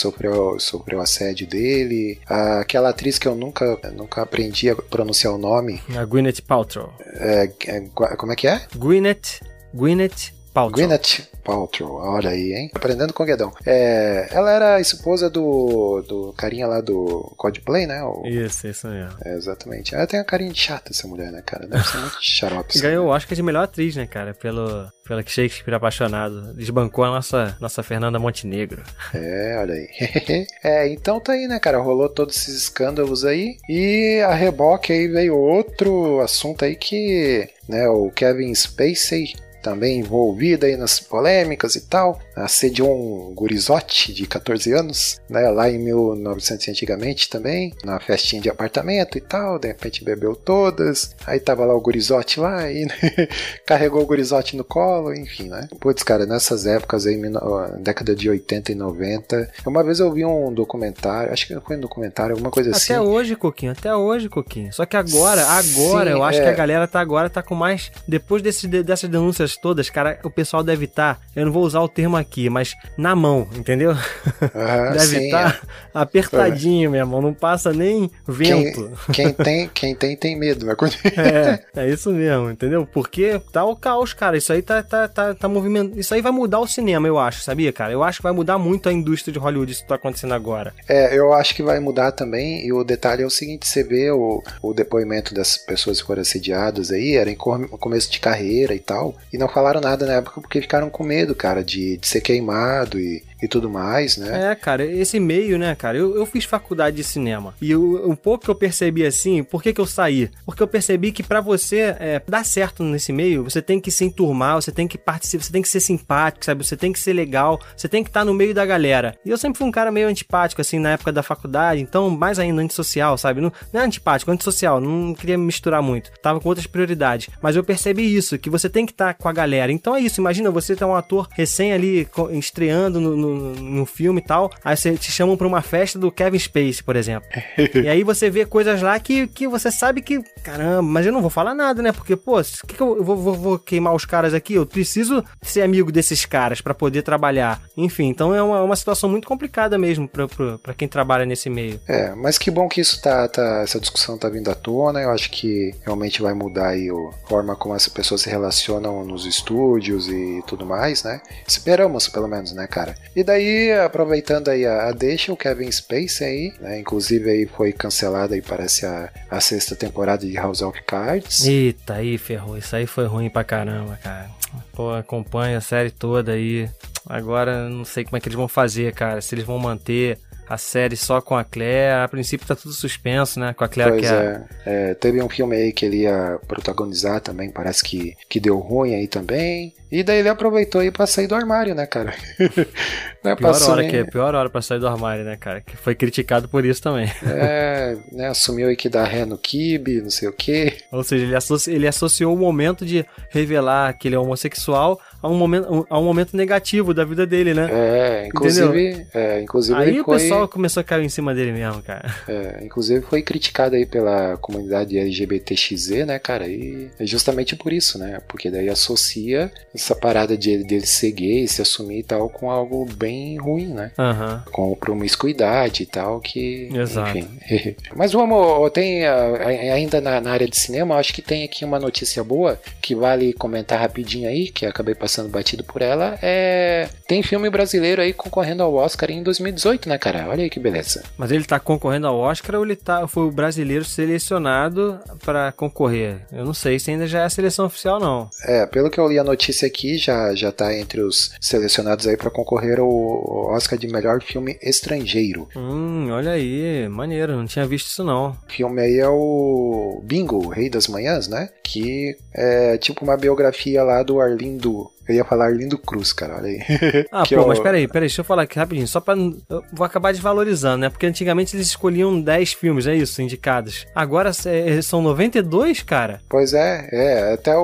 sofreu, sofreu assédio dele. Aquela atriz que eu nunca, nunca aprendi a pronunciar o nome. A Gwyneth Paltrow. É, é, como é que é? Gwyneth, Gwyneth Paltrow. Gwyneth Paltrow, olha aí, hein? Aprendendo com o Guedão. É, ela era a esposa do, do carinha lá do Coldplay, né? O- Isso, isso mesmo. é, exatamente. Ela tem uma carinha de chata, essa mulher, né, cara? Deve ser muito xarope. Ganhou o. Oscar de melhor atriz, né, cara? Pelo, pela que Shakespeare apaixonado. Desbancou a nossa, nossa Fernanda Montenegro. É, olha aí. é, então tá aí, né, cara? Rolou todos esses escândalos aí. E a reboque aí veio outro assunto aí que, né, o Kevin Spacey também envolvido aí nas polêmicas e tal, assediou um gurizote de 14 anos, né, lá em 1900 antigamente também, na festinha de apartamento e tal, de repente bebeu todas, aí tava lá o gurizote lá e carregou o gurizote no colo, enfim, né. Putz, cara, nessas épocas aí, década de 80 e 90, uma vez eu vi um documentário, acho que foi um documentário, alguma coisa assim. Até hoje, Coquinho, até hoje, Coquinho. Só que agora, agora, Sim, eu acho é. que a galera tá agora tá com mais. Depois desse, de- dessas denúncias todas, cara, o pessoal deve estar. eu não vou usar o termo aqui, mas na mão, entendeu? Deve estar apertadinho, meu irmão. Não passa nem vento. Quem, quem tem, quem tem, tem medo, né? Quando- É, é isso mesmo, entendeu? Porque tá o caos, cara. Isso aí tá, tá, tá, tá movimento. Isso aí vai mudar o cinema, eu acho, sabia, cara? Eu acho que vai mudar muito a indústria de Hollywood isso que tá acontecendo agora. É, eu acho que vai mudar também. E o detalhe é o seguinte: você vê o, o depoimento das pessoas que foram assediadas aí, era em co- começo de carreira e tal, e não falaram nada na época porque ficaram com medo, cara, de, de ser queimado e, e tudo mais, né? É, cara, esse meio, né, cara? Eu, eu fiz faculdade de cinema. E eu, um pouco que eu percebi assim, por que, que eu saí? Porque eu percebi que pra você é, dar certo nesse meio, você tem que se enturmar, você tem que participar, você tem que ser simpático, sabe? Você tem que ser legal, você tem que estar no meio da galera. E eu sempre fui um cara meio antipático, assim, na época da faculdade, então, mais ainda antissocial, sabe? Não, não é antipático, é antissocial, não queria me misturar muito. Tava com outras prioridades. Mas eu percebi isso, que você tem que estar com a galera. Então é isso, imagina você ter um ator recém ali estreando no, no, no filme e tal, aí você te chamam pra uma festa do Kevin Spacey, por exemplo. e aí você vê coisas lá que, que você sabe que, caramba, mas eu não vou falar nada, né? Porque, pô, o que, que eu vou, vou- vou queimar os caras aqui? Eu preciso ser amigo desses caras pra poder trabalhar. Enfim, então é uma, uma situação muito complicada mesmo pra quem trabalha nesse meio. É, mas que bom que isso tá, tá- essa discussão tá vindo à tona. Eu acho que realmente vai mudar aí a forma como as pessoas se relacionam nos estúdios e tudo mais, né? Esperamos, pelo menos, né, cara? E daí, aproveitando aí a, a deixa, o Kevin Spacey aí, né? Inclusive aí foi cancelada aí, parece a, a sexta temporada de House of Cards. Eita, aí ferrou. Isso aí foi ruim pra caramba, cara. Pô, acompanha a série toda aí. Agora não sei como é que eles vão fazer, cara. Se eles vão manter a série só com a Claire. A princípio tá tudo suspenso, né? Com a Claire Pois que é. é. É, Teve um filme aí que ele ia protagonizar também, parece que, que deu ruim aí também. E daí ele aproveitou aí pra sair do armário, né, cara? Não é Pior hora que é, pior hora pra sair do armário, né, cara? Que foi criticado por isso também. É, né, assumiu aí que dá ré no kibe, não sei o que. Ou seja, ele, associ- ele associou o momento de revelar que ele é homossexual a um momento, a um momento negativo da vida dele, né? É, inclusive, é, inclusive Aí o foi, pessoal começou a cair em cima dele mesmo, cara. é, inclusive foi criticado aí pela comunidade LGBTXZ, né, cara? E é justamente por isso, né? Porque daí associa essa parada de dele ser gay, se assumir e tal, com algo bem ruim, né? Aham. Com promiscuidade e tal, que. Exato. Enfim. Mas vamos, tem ainda na, na área de cinema, acho que tem aqui uma notícia boa que vale comentar rapidinho aí, que acabei passando batido por ela. É. Tem filme brasileiro aí concorrendo ao Oscar em 2018, né, cara? Olha aí que beleza. Mas ele tá concorrendo ao Oscar ou ele tá, foi o brasileiro selecionado pra concorrer? Eu não sei se ainda já é a seleção oficial, não. É, pelo que eu li a notícia aqui, já, já tá entre os selecionados aí pra concorrer ao Oscar de melhor filme estrangeiro. Hum, olha aí, maneiro, não tinha visto isso não. O filme aí é o Bingo, o Rei das Manhãs, né? Que é tipo uma biografia lá do Arlindo. Eu ia falar Arlindo Cruz, cara, olha aí. Ah, Que pô, é o- mas peraí, peraí, deixa eu falar aqui rapidinho, só pra. Eu vou acabar desvalorizando, né? Porque antigamente eles escolhiam 10 filmes, é isso, indicados. Agora é, são 92, cara. Pois é, é. Até o,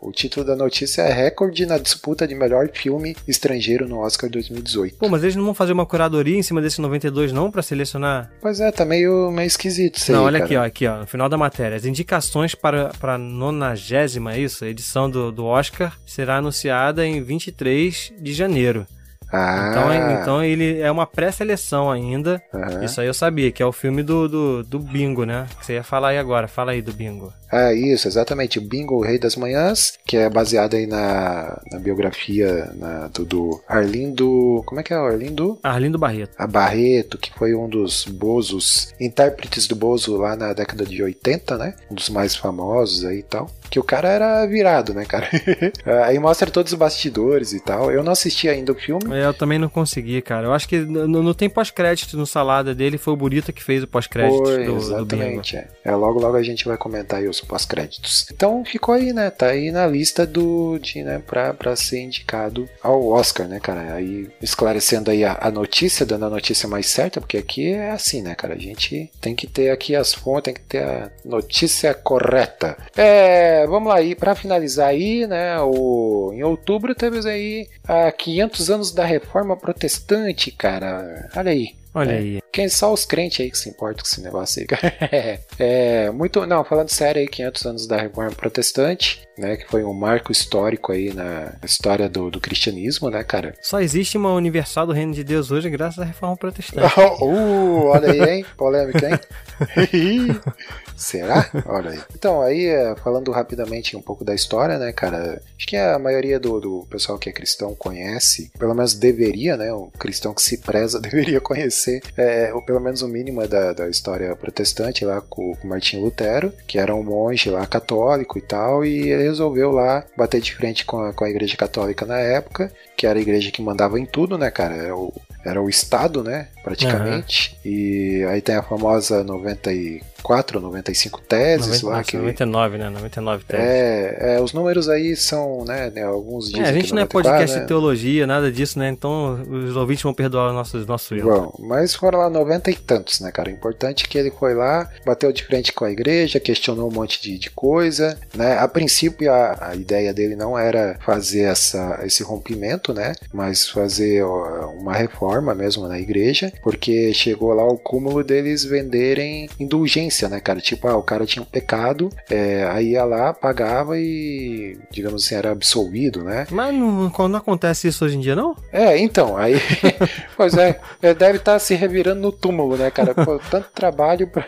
o, o título da notícia é recorde na disputa de melhor filme estrangeiro no Oscar 2018. Pô, mas eles não vão fazer uma curadoria em cima desses 92, não, pra selecionar? Pois é, tá meio, meio esquisito isso não, aí, olha cara. aqui, ó, aqui, ó, no final da matéria. As indicações para, para a nonagésima, é isso? edição do, do Oscar será anunciada em 23 de janeiro. Ah, Então, então ele é uma pré-seleção ainda. aham. Isso aí eu sabia, que é o filme do, do, do Bingo, né? Que você ia falar aí agora. Fala aí do Bingo. É isso, exatamente. O Bingo, o Rei das Manhãs, que é baseado aí na, na biografia na- do, do Arlindo. Como é que é o Arlindo? Arlindo Barreto. A Barreto, que foi um dos Bozos, intérpretes do Bozo lá na década de 80, né? Um dos mais famosos aí e tal. Que o cara era virado, né, cara? aí mostra todos os bastidores e tal. Eu não assisti ainda o filme. É, Eu também não consegui, cara. Eu acho que n- n- não tem pós-crédito no salada dele. Foi o Burita que fez o pós-crédito Foi, do, exatamente. é. É, logo, logo a gente vai comentar aí os pós-créditos. Então ficou aí, né? Tá aí na lista do de, né, pra, pra ser indicado ao Oscar, né, cara? Aí esclarecendo aí a, a notícia, dando a notícia mais certa, porque aqui é assim, né, cara? A gente tem que ter aqui as fontes, tem que ter a notícia correta. É, vamos lá aí, pra finalizar aí, né? O, em outubro teve aí a 500 anos da Reforma Protestante, cara. Olha aí. Olha É. aí. Quem só os crentes aí que se importam com esse negócio aí, cara. é, muito, não, falando sério aí, 500 anos da Reforma Protestante, né, que foi um marco histórico aí na história do, do cristianismo, né, cara. Só existe uma universal do reino de Deus hoje graças à reforma protestante. uh, olha aí, hein? Polêmica, hein? Será? Olha aí. Então, aí, é, falando rapidamente um pouco da história, né, cara? Acho que a maioria do, do pessoal que é cristão conhece, pelo menos deveria, né? Um cristão que se preza deveria conhecer, é, ou pelo menos o mínimo da, da história protestante lá com, com Martim Lutero, que era um monge lá católico e tal, e ele resolveu lá bater de frente com a, com a igreja católica na época, que era a igreja que mandava em tudo, né, cara? Era o, era o Estado, né? Praticamente. E aí tem a famosa 94 ou 95 teses 90, lá. que, 99, né? 99 teses. é, é, os números aí são, né? né, alguns dizem É, a gente que não é 94, podcast né? de teologia, nada disso, né? Então os ouvintes vão perdoar o nosso, nosso erro. Bom, mas foram lá 90 e tantos, né, cara? O importante é que ele foi lá, bateu de frente com a igreja, questionou um monte de, de coisa, né? A princípio, a, a ideia dele não era fazer essa, esse rompimento, né? Mas fazer ó, uma reforma mesmo na igreja, porque chegou lá o cúmulo deles venderem indulgência, né, cara? Tipo, ah, o cara tinha um pecado, é, aí ia lá, pagava e, digamos assim, era absolvido, né? Mas não, não acontece isso hoje em dia, não? É, então, aí. pois é, ele deve estar se revirando no túmulo, né, cara? Pô, tanto trabalho pra,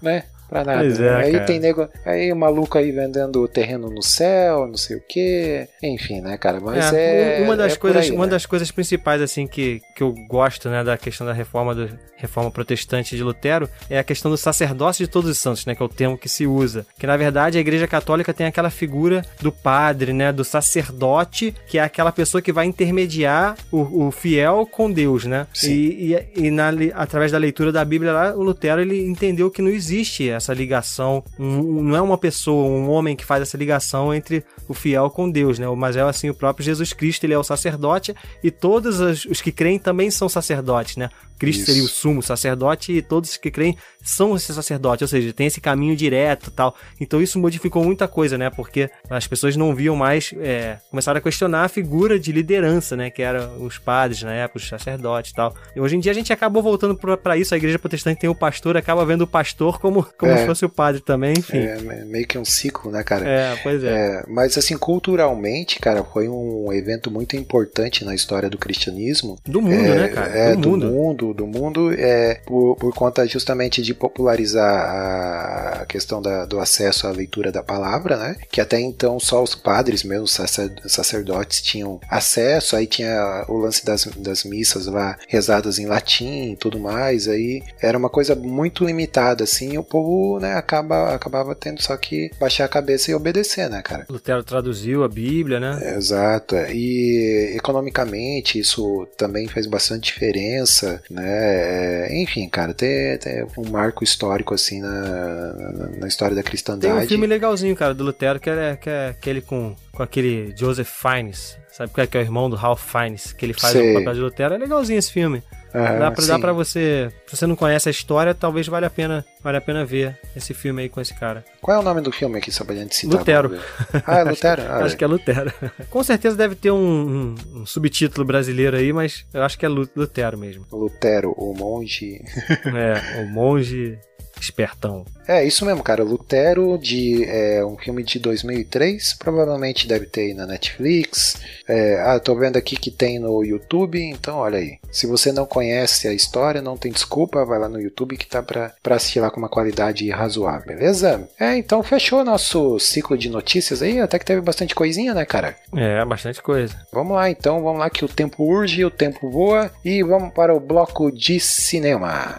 né, pra nada. Pois é, aí cara. tem nego. Aí o maluco aí vendendo terreno no céu, não sei o quê. Enfim, né, cara? Mas é. uma das é coisas, aí, uma né? das coisas principais assim que, que eu gosto, né, da questão da reforma do reforma protestante de Lutero é a questão do sacerdócio de todos os santos, né, que é o termo que se usa. Que na verdade a Igreja Católica tem aquela figura do padre, né, do sacerdote, que é aquela pessoa que vai intermediar o, o fiel com Deus, né? Sim. E, e, e na, através da leitura da Bíblia lá, o Lutero ele entendeu que não existe essa ligação, um- um- não é uma pessoa, um homem que faz essa ligação entre o fiel com Deus, né? Mas é assim o próprio Jesus Cristo, ele é o sacerdote e todos os, os que creem também são sacerdotes, né? Cristo Isso. seria o sumo sacerdote e todos que creem são esse sacerdote, ou seja, tem esse caminho direto e tal. Então isso modificou muita coisa, né? Porque as pessoas não viam mais, é, começaram a questionar a figura de liderança, né? Que eram os padres na época, os sacerdotes e tal. E hoje em dia a gente acabou voltando pra pra isso, a igreja protestante tem o pastor, acaba vendo o pastor como, como É. se fosse o padre também, enfim. É me- meio que um ciclo, né, cara? É, pois é. É, mas assim, culturalmente, cara, foi um evento muito importante na história do cristianismo. Do mundo, É, né, cara? É, do, do mundo. mundo, do mundo, é, por, por conta justamente de popularizar a questão da- do acesso à leitura da palavra, né? Que até então só os padres, mesmo os sacer- sacerdotes, tinham acesso, aí tinha o lance das, das missas lá rezadas em latim e tudo mais, aí era uma coisa muito limitada, assim, e o povo, né, acaba, acabava tendo só que baixar a cabeça e obedecer, né, cara? Lutero traduziu a Bíblia, né? Exato, é. e economicamente isso também fez bastante diferença, né? É, Enfim, cara, tem, tem um marco histórico assim na, na, na história da Tem cristandade. um filme legalzinho, cara, do Lutero, que é, que é aquele com, com aquele Joseph Fiennes. Sabe qual é que é o irmão do Ralph Fiennes? Que ele faz Sei. o papel de Lutero. É legalzinho esse filme. Aham, dá, pra, dá pra você. Se você não conhece a história, talvez valha a pena, vale a pena ver esse filme aí com esse cara. Qual é o nome do filme aqui, só pra gente citar? Lutero. Ah, é Lutero? Ah, acho que é Lutero. com certeza deve ter um, um- um subtítulo brasileiro aí, mas eu acho que é Lu- Lutero mesmo. Lutero, o monge. É, o monge espertão. É, isso mesmo, cara. Lutero, de é, um filme de 2003, provavelmente deve ter aí na Netflix. É, ah, tô vendo aqui que tem no YouTube, então olha aí. Se você não conhece a história, não tem desculpa, vai lá no YouTube que tá pra, pra assistir lá com uma qualidade razoável, beleza? É, então fechou nosso ciclo de notícias aí, até que teve bastante coisinha, né, cara? É, bastante coisa. Vamos lá então, vamos lá que o tempo urge, o tempo voa e vamos para o bloco de cinema.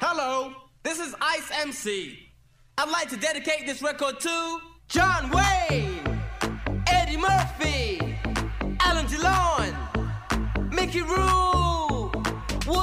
Hello, this is Ice MC. I'd like to dedicate this record to John Wayne, Eddie Murphy, Alan DeLon, Mickey Woody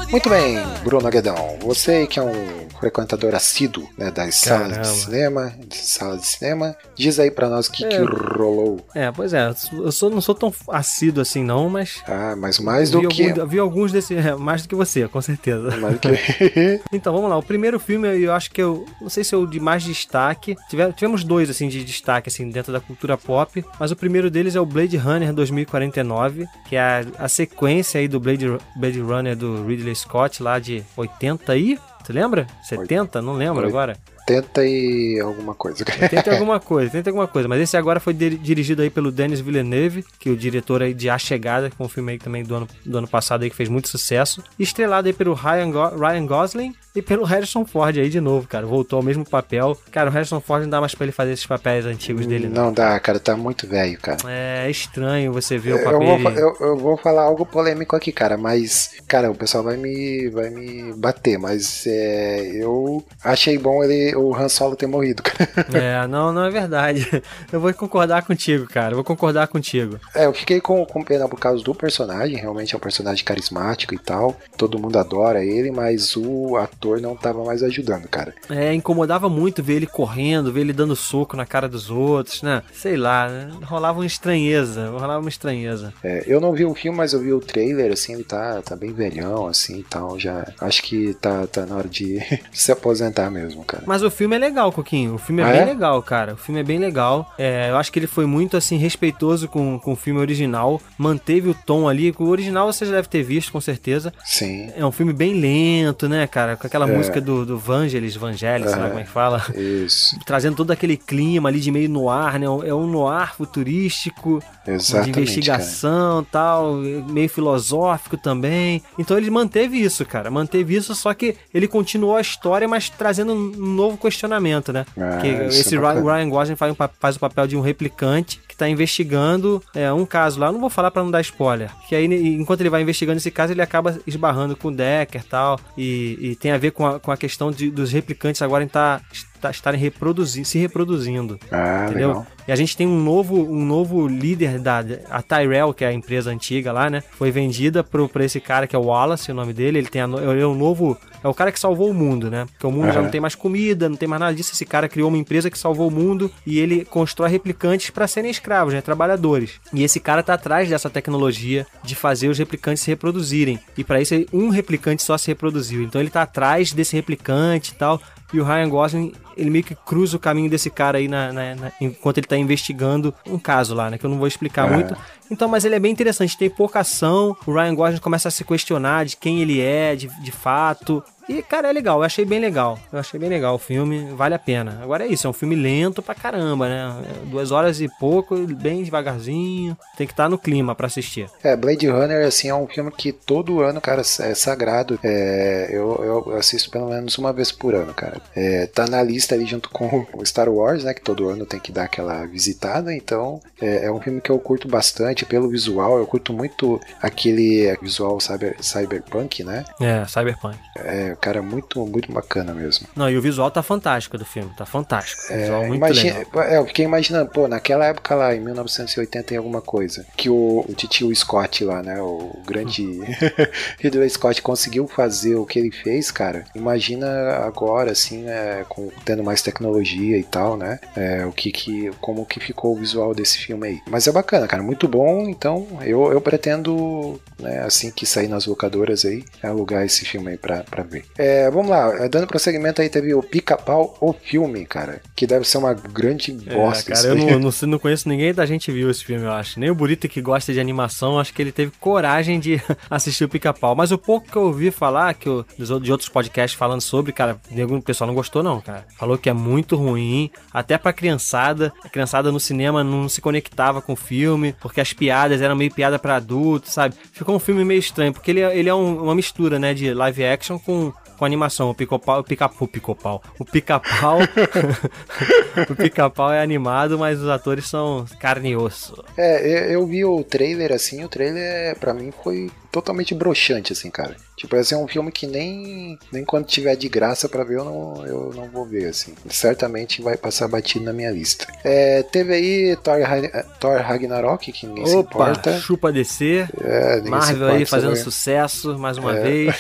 Muito bem. Bruno Aguedão, você que é um frequentador assíduo né, das salas Caramba. de cinema, de sala de cinema, diz aí pra nós o que, É. que rolou. É, pois é, eu sou, não sou tão assíduo assim não, mas Ah, mas mais do que. algum- vi alguns desses, é, mais do que você, com certeza. Mais do que. Então, vamos lá. O primeiro filme, eu acho que eu. Não sei se é o de mais destaque. Tive- tivemos dois, assim, de destaque, assim, dentro da cultura pop. Mas o primeiro deles é o Blade Runner 2049, que é a, a sequência aí do Blade, Blade Runner do Ridley Scott, lá de 80 e. Você lembra? 70? Não lembro Oit- agora. Tenta aí alguma coisa. Tenta alguma coisa, tenta alguma coisa. Mas esse agora foi dir- dirigido aí pelo Denis Villeneuve, que é o diretor aí de A Chegada, que é um filme aí também do ano, do ano passado aí que fez muito sucesso. E estrelado aí pelo Ryan, Go- Ryan Gosling e pelo Harrison Ford aí de novo, cara. Voltou ao mesmo papel. Cara, o Harrison Ford não dá mais pra ele fazer esses papéis antigos dele, não. Não dá, cara, tá muito velho, cara. É estranho você ver o Eu papel. vou, fa- eu, eu vou falar algo polêmico aqui, cara, mas, cara, o pessoal vai me, vai me bater, mas é, eu achei bom ele, o Han Solo ter morrido, cara. É, não, não é verdade. Eu vou concordar contigo, cara. Eu vou concordar contigo. É, eu fiquei com, com pena por causa do personagem, realmente é um personagem carismático e tal, todo mundo adora ele, mas o ator não tava mais ajudando, cara. É, incomodava muito ver ele correndo, ver ele dando soco na cara dos outros, né? Sei lá, né? rolava uma estranheza, rolava uma estranheza. É, eu não vi o filme, mas eu vi o trailer, assim, ele tá, tá bem velhão, assim, e tal, já acho que tá, tá na hora de se aposentar mesmo, cara. Mas o filme é legal, Coquinho. O filme é Ah, bem é? legal, cara. O filme é bem legal. É, eu acho que ele foi muito, assim, respeitoso com, com o filme original. Manteve o tom ali. O original vocês devem ter visto, com certeza. Sim, É um filme bem lento, né, cara? Com aquela É. música do, do Vangelis, Vangelis, sei lá É. como é que fala. isso, Trazendo todo aquele clima ali de meio noir, né? É um noir futurístico, de exatamente, cara. investigação tal, meio filosófico também. Então ele manteve isso, cara. Manteve isso, só que ele continuou a história, mas trazendo um novo questionamento, né? Ah, que isso esse é Ryan, Gosling faz, um faz o papel de um replicante que tá investigando é, um caso lá. Eu não vou falar pra não dar spoiler. Que aí, enquanto ele vai investigando esse caso, ele acaba esbarrando com o Decker tal. E, e tem a ver com a, com a questão de- dos replicantes. Agora tá, tá- estarem reproduzindo, se reproduzindo. Ah, Entendeu? legal. E a gente tem um novo, um novo líder da a Tyrell, que é a empresa antiga lá, né? Foi vendida pro, pra esse cara que é o Wallace, o nome dele. Ele tem a, ele é o novo. É o cara que salvou o mundo, né? Porque o mundo já Aham. não tem mais comida, não tem mais nada disso. Esse cara criou uma empresa que salvou o mundo e ele constrói replicantes para serem escravos, né? Trabalhadores. E esse cara tá atrás dessa tecnologia de fazer os replicantes se reproduzirem. E para isso um replicante só se reproduziu. Então ele tá atrás desse replicante e tal. e o Ryan Gosling, ele meio que cruza o caminho desse cara aí na, na- na- enquanto ele tá investigando um caso lá, né? Que eu não vou explicar É. muito. Então, mas ele é bem interessante, tem pouca ação, o Ryan Gosling começa a se questionar de quem ele é, de, de fato. E, cara, é legal, eu achei bem legal. Eu achei bem legal o filme, vale a pena. Agora é isso, é um filme lento pra caramba, né? Duas horas e pouco, bem devagarzinho. Tem que estar no clima pra assistir. É, Blade Runner, assim, é um filme que todo ano, cara, é sagrado. É, eu, eu assisto pelo menos uma vez por ano, cara. É, tá na lista ali junto com o Star Wars, né, que todo ano tem que dar aquela visitada. Então, é, é um filme que eu curto bastante pelo visual. Eu curto muito aquele visual cyber, cyberpunk, né? É, Cyberpunk. É, cara, muito, muito bacana mesmo. Não, e o visual tá fantástico do filme, tá fantástico. O visual É, muito imagina, legal. é, eu fiquei imaginando, pô, naquela época lá, em 1980 e alguma coisa, que o, o titio Scott lá, né, o grande Ridley Scott conseguiu fazer o que ele fez, cara. Imagina agora, assim, é, com, tendo mais tecnologia e tal, né, é, o que que, como que ficou o visual desse filme aí. Mas é bacana, cara, muito bom, então eu, eu pretendo, né, assim que sair nas locadoras aí, alugar esse filme aí pra, pra ver. É, vamos lá, é, dando prosseguimento aí, teve o Pica-Pau, o filme, cara, que deve ser uma grande bosta. É, cara, eu não, não, não conheço ninguém da gente viu esse filme, eu acho. Nem o Burito que gosta de animação, acho que ele teve coragem de assistir o Pica-Pau. Mas o pouco que eu ouvi falar, que eu, de outros podcasts falando sobre, cara, o pessoal não gostou não, cara. Falou que é muito ruim, até pra criançada. A criançada no cinema não se conectava com o filme, porque as piadas eram meio piada pra adulto, sabe? Ficou um filme meio estranho, porque ele, é- ele é um- uma mistura, né, de live action com com animação, o pica-pau, o pica-pau, o pica-pau, o pica-pau, o pica-pau é animado, mas os atores são carne e osso. É, eu, eu vi o trailer assim, o trailer pra mim foi totalmente broxante, assim, cara. Tipo, esse é um filme que nem, nem quando tiver de graça pra ver eu não, eu não vou ver, assim. Certamente vai passar batido na minha lista. É, teve aí Thor, Ra- Thor Ragnarok, que ninguém se Opa, importa. chupa DC, É, se Marvel importa aí fazendo sucesso mais uma É. vez.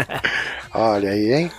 Olha aí, hein?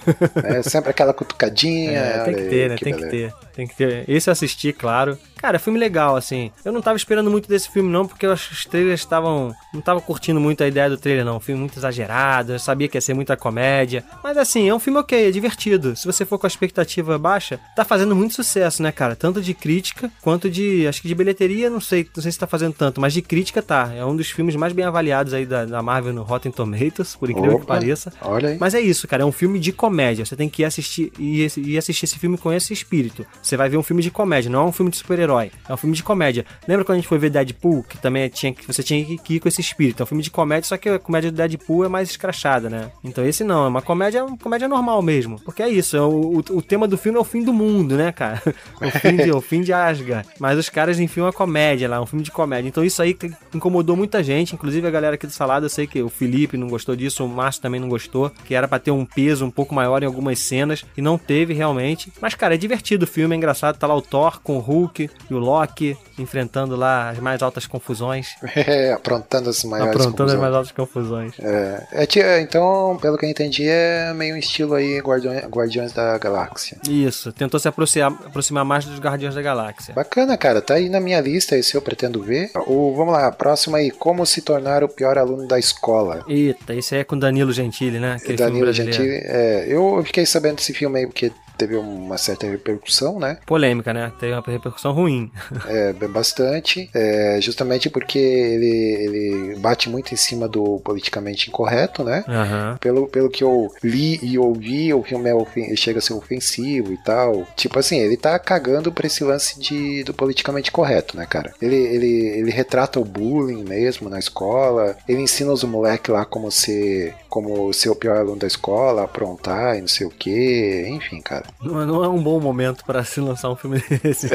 É, sempre aquela cutucadinha. É, tem que ter, né? Tem que ter. Tem que ter. Esse eu assisti, claro. Cara, filme legal, assim. Eu não tava esperando muito desse filme, não, porque eu acho que os trailers estavam. Não tava curtindo muito a ideia do trailer, não. Um filme muito exagerado. Eu sabia que ia ser muita comédia. Mas assim, é um filme ok, é divertido. Se você for com a expectativa baixa, tá fazendo muito sucesso, né, cara? Tanto de crítica quanto de. Acho que de bilheteria, não sei. Não sei se tá fazendo tanto, mas de crítica tá. É um dos filmes mais bem avaliados aí da, da Marvel no Rotten Tomatoes, por incrível que Opa, pareça. Olha aí. Mas é isso, cara. É um filme de comédia. Você tem que ir assistir e assistir esse filme com esse espírito. Você vai ver um filme de comédia, não é um filme de super-herói. É um filme de comédia. Lembra quando a gente foi ver Deadpool, que também tinha que você tinha que ir com esse espírito. É um filme de comédia, só que a comédia do Deadpool é mais escrachada, né? Então esse não, é uma comédia, uma comédia normal mesmo. Porque é isso, é o, o, o tema do filme é o fim do mundo, né, cara? O fim de, o fim de Asgard. Mas os caras enfiam uma comédia lá, um filme de comédia. Então isso aí incomodou muita gente, inclusive a galera aqui do Salada, eu sei que o Felipe não gostou disso, o Márcio também não gostou, que era pra ter um peso um pouco maior em algumas cenas, e não teve realmente. Mas, cara, é divertido o filme, é engraçado. Tá lá o Thor com o Hulk e o Loki enfrentando lá as mais altas confusões. É, aprontando as maiores aprontando as confusões. mais altas confusões. É, é é, então, pelo que eu entendi, é meio um estilo aí Guardiões, Guardiões da Galáxia. Isso, tentou se aproximar, aproximar mais dos Guardiões da Galáxia. Bacana, cara, tá aí na minha lista, esse eu pretendo ver. O, vamos lá, próximo aí, como se tornar o pior aluno da escola. Eita, esse aí é com Danilo Gentili, né? Aquele Danilo. Gentili, é, eu fiquei sabendo desse filme aí porque teve uma certa repercussão, né? Polêmica, né? Teve uma repercussão ruim. É, bastante, é, justamente porque ele, ele bate muito em cima do politicamente incorreto, né? Aham. Pelo, pelo que eu li e ouvi, o filme é ofen- chega a ser ofensivo e tal. Tipo assim, ele tá cagando pra esse lance de, do politicamente correto, né, cara? Ele, ele, ele retrata o bullying mesmo na escola. Ele ensina os moleques lá como ser, como ser o pior aluno da escola, aprontar e não sei o que. Enfim, cara. Não, não é um bom momento pra se lançar um filme desse.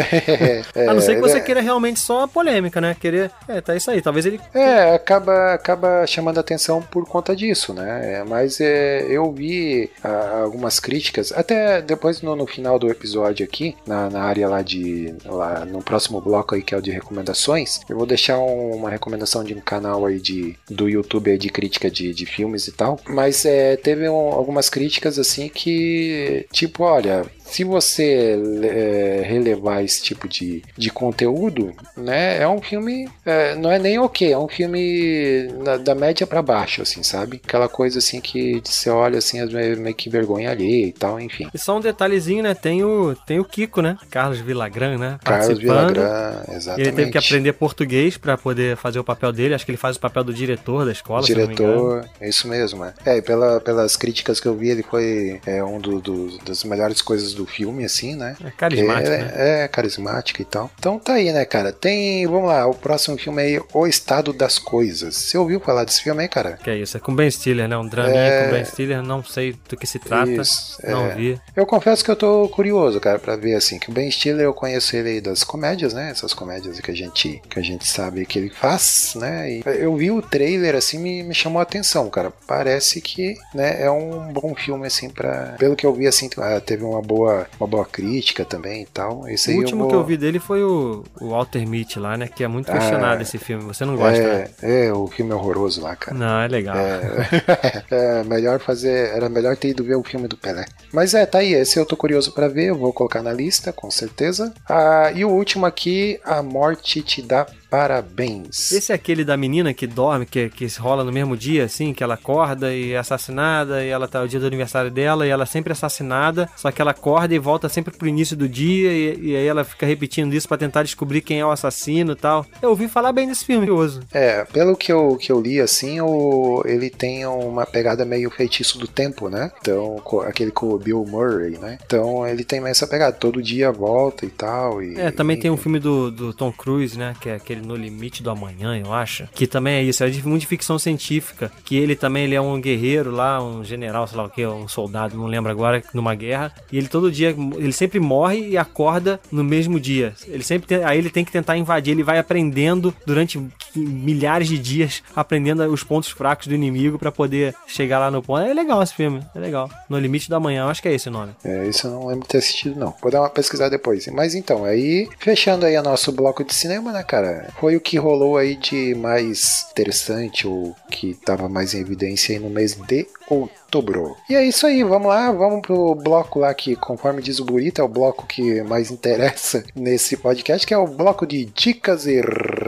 É, a não ser que você é- queira realmente só a polêmica, né? Querer. É, tá isso aí. Talvez ele. É, acaba, acaba chamando atenção por conta disso, né? É, mas é, eu vi ah, algumas críticas, até depois no, no final do episódio aqui, na, na área lá de. Lá, no próximo bloco aí, que é o de recomendações, eu vou deixar um- uma recomendação de um canal aí de, do YouTube aí de crítica de, de filmes e tal. Mas é, teve um- algumas críticas assim que, tipo, olha, Itália, se você é, relevar esse tipo de, de conteúdo, né, é um filme, é, não é nem ok, é um filme na- da média pra baixo, assim, sabe? Aquela coisa assim que você olha assim, as- meio que vergonha alheia e tal, enfim. E só um detalhezinho, né? Tem o, tem o Kiko, né? Carlos Villagrán, né? Carlos. Villagrán, exatamente. Ele teve que aprender português pra poder fazer o papel dele. Acho que ele faz o papel do diretor da escola, diretor, é isso mesmo, é. É, e pela, pelas críticas que eu vi, ele foi é, um do, do- das melhores coisas do filme, assim, né? É carismático, é, né? é carismático e tal. Então tá aí, né, cara? Tem, vamos lá, o próximo filme aí, O Estado das Coisas. Você ouviu falar desse filme aí, cara? Que é isso, é com Ben Stiller, né? Um draminha É. com Ben Stiller, não sei do que se trata. Isso, não é. vi. Eu confesso que eu tô curioso, cara, pra ver assim, que o Ben Stiller eu conheço ele aí das comédias, né? Essas comédias que a gente que a gente sabe que ele faz, né? E eu vi o trailer assim, me, me chamou a atenção, cara. Parece que, né, é um bom filme assim para, pelo que eu vi assim, ah, teve uma boa uma boa crítica também e tal. Esse O último eu vou... que eu vi dele foi o, o Walter Mitty lá, né? Que é muito questionado Ah, esse filme. Você não gosta, né? é, é, o filme é horroroso lá, cara. Não, é legal. É, é, melhor fazer. Era melhor ter ido ver o filme do Pelé. Mas é, tá aí. Esse eu tô curioso pra ver. Eu vou colocar na lista, com certeza. Ah, e o último aqui: A Morte Te Dá Parabéns. Esse é aquele da menina que dorme, que, que rola no mesmo dia, assim, que ela acorda e é assassinada, e ela tá o dia do aniversário dela, e ela é sempre assassinada, só que ela acorda e volta sempre pro início do dia, e, e aí ela fica repetindo isso pra tentar descobrir quem é o assassino e tal. Eu ouvi falar bem desse filme, curioso. É, pelo que eu, que eu li, assim, o, ele tem uma pegada meio feitiço do tempo, né? Então, aquele com o Bill Murray, né? Então, ele tem essa pegada. Todo dia volta e tal. E, É, também tem um filme do, do Tom Cruise, né? Que é aquele No Limite do Amanhã, eu acho. Que também é isso, é muito de ficção científica. Que ele também ele é um guerreiro lá, um general, sei lá o que, um soldado, não lembro agora, numa guerra. E ele todo dia, ele sempre morre e acorda no mesmo dia. Ele sempre tem- aí ele tem que tentar invadir, ele vai aprendendo durante milhares de dias, aprendendo os pontos fracos do inimigo pra poder chegar lá no ponto. É legal esse filme, é legal. No Limite do Amanhã, eu acho que é esse o nome. É, isso eu não lembro de ter assistido, não. Vou dar uma pesquisada depois. Mas então, aí, fechando aí o nosso bloco de cinema, né, cara? Foi o que rolou aí de mais interessante, ou que tava mais em evidência aí no mês de outubro. E é isso aí, vamos lá, vamos pro bloco lá que, conforme diz o Burito, é o bloco que mais interessa nesse podcast, que é o bloco de dicas e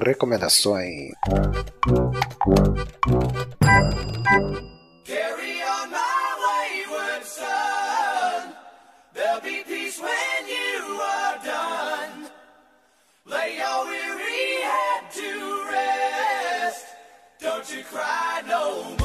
recomendações. Carry Don't you cry no more.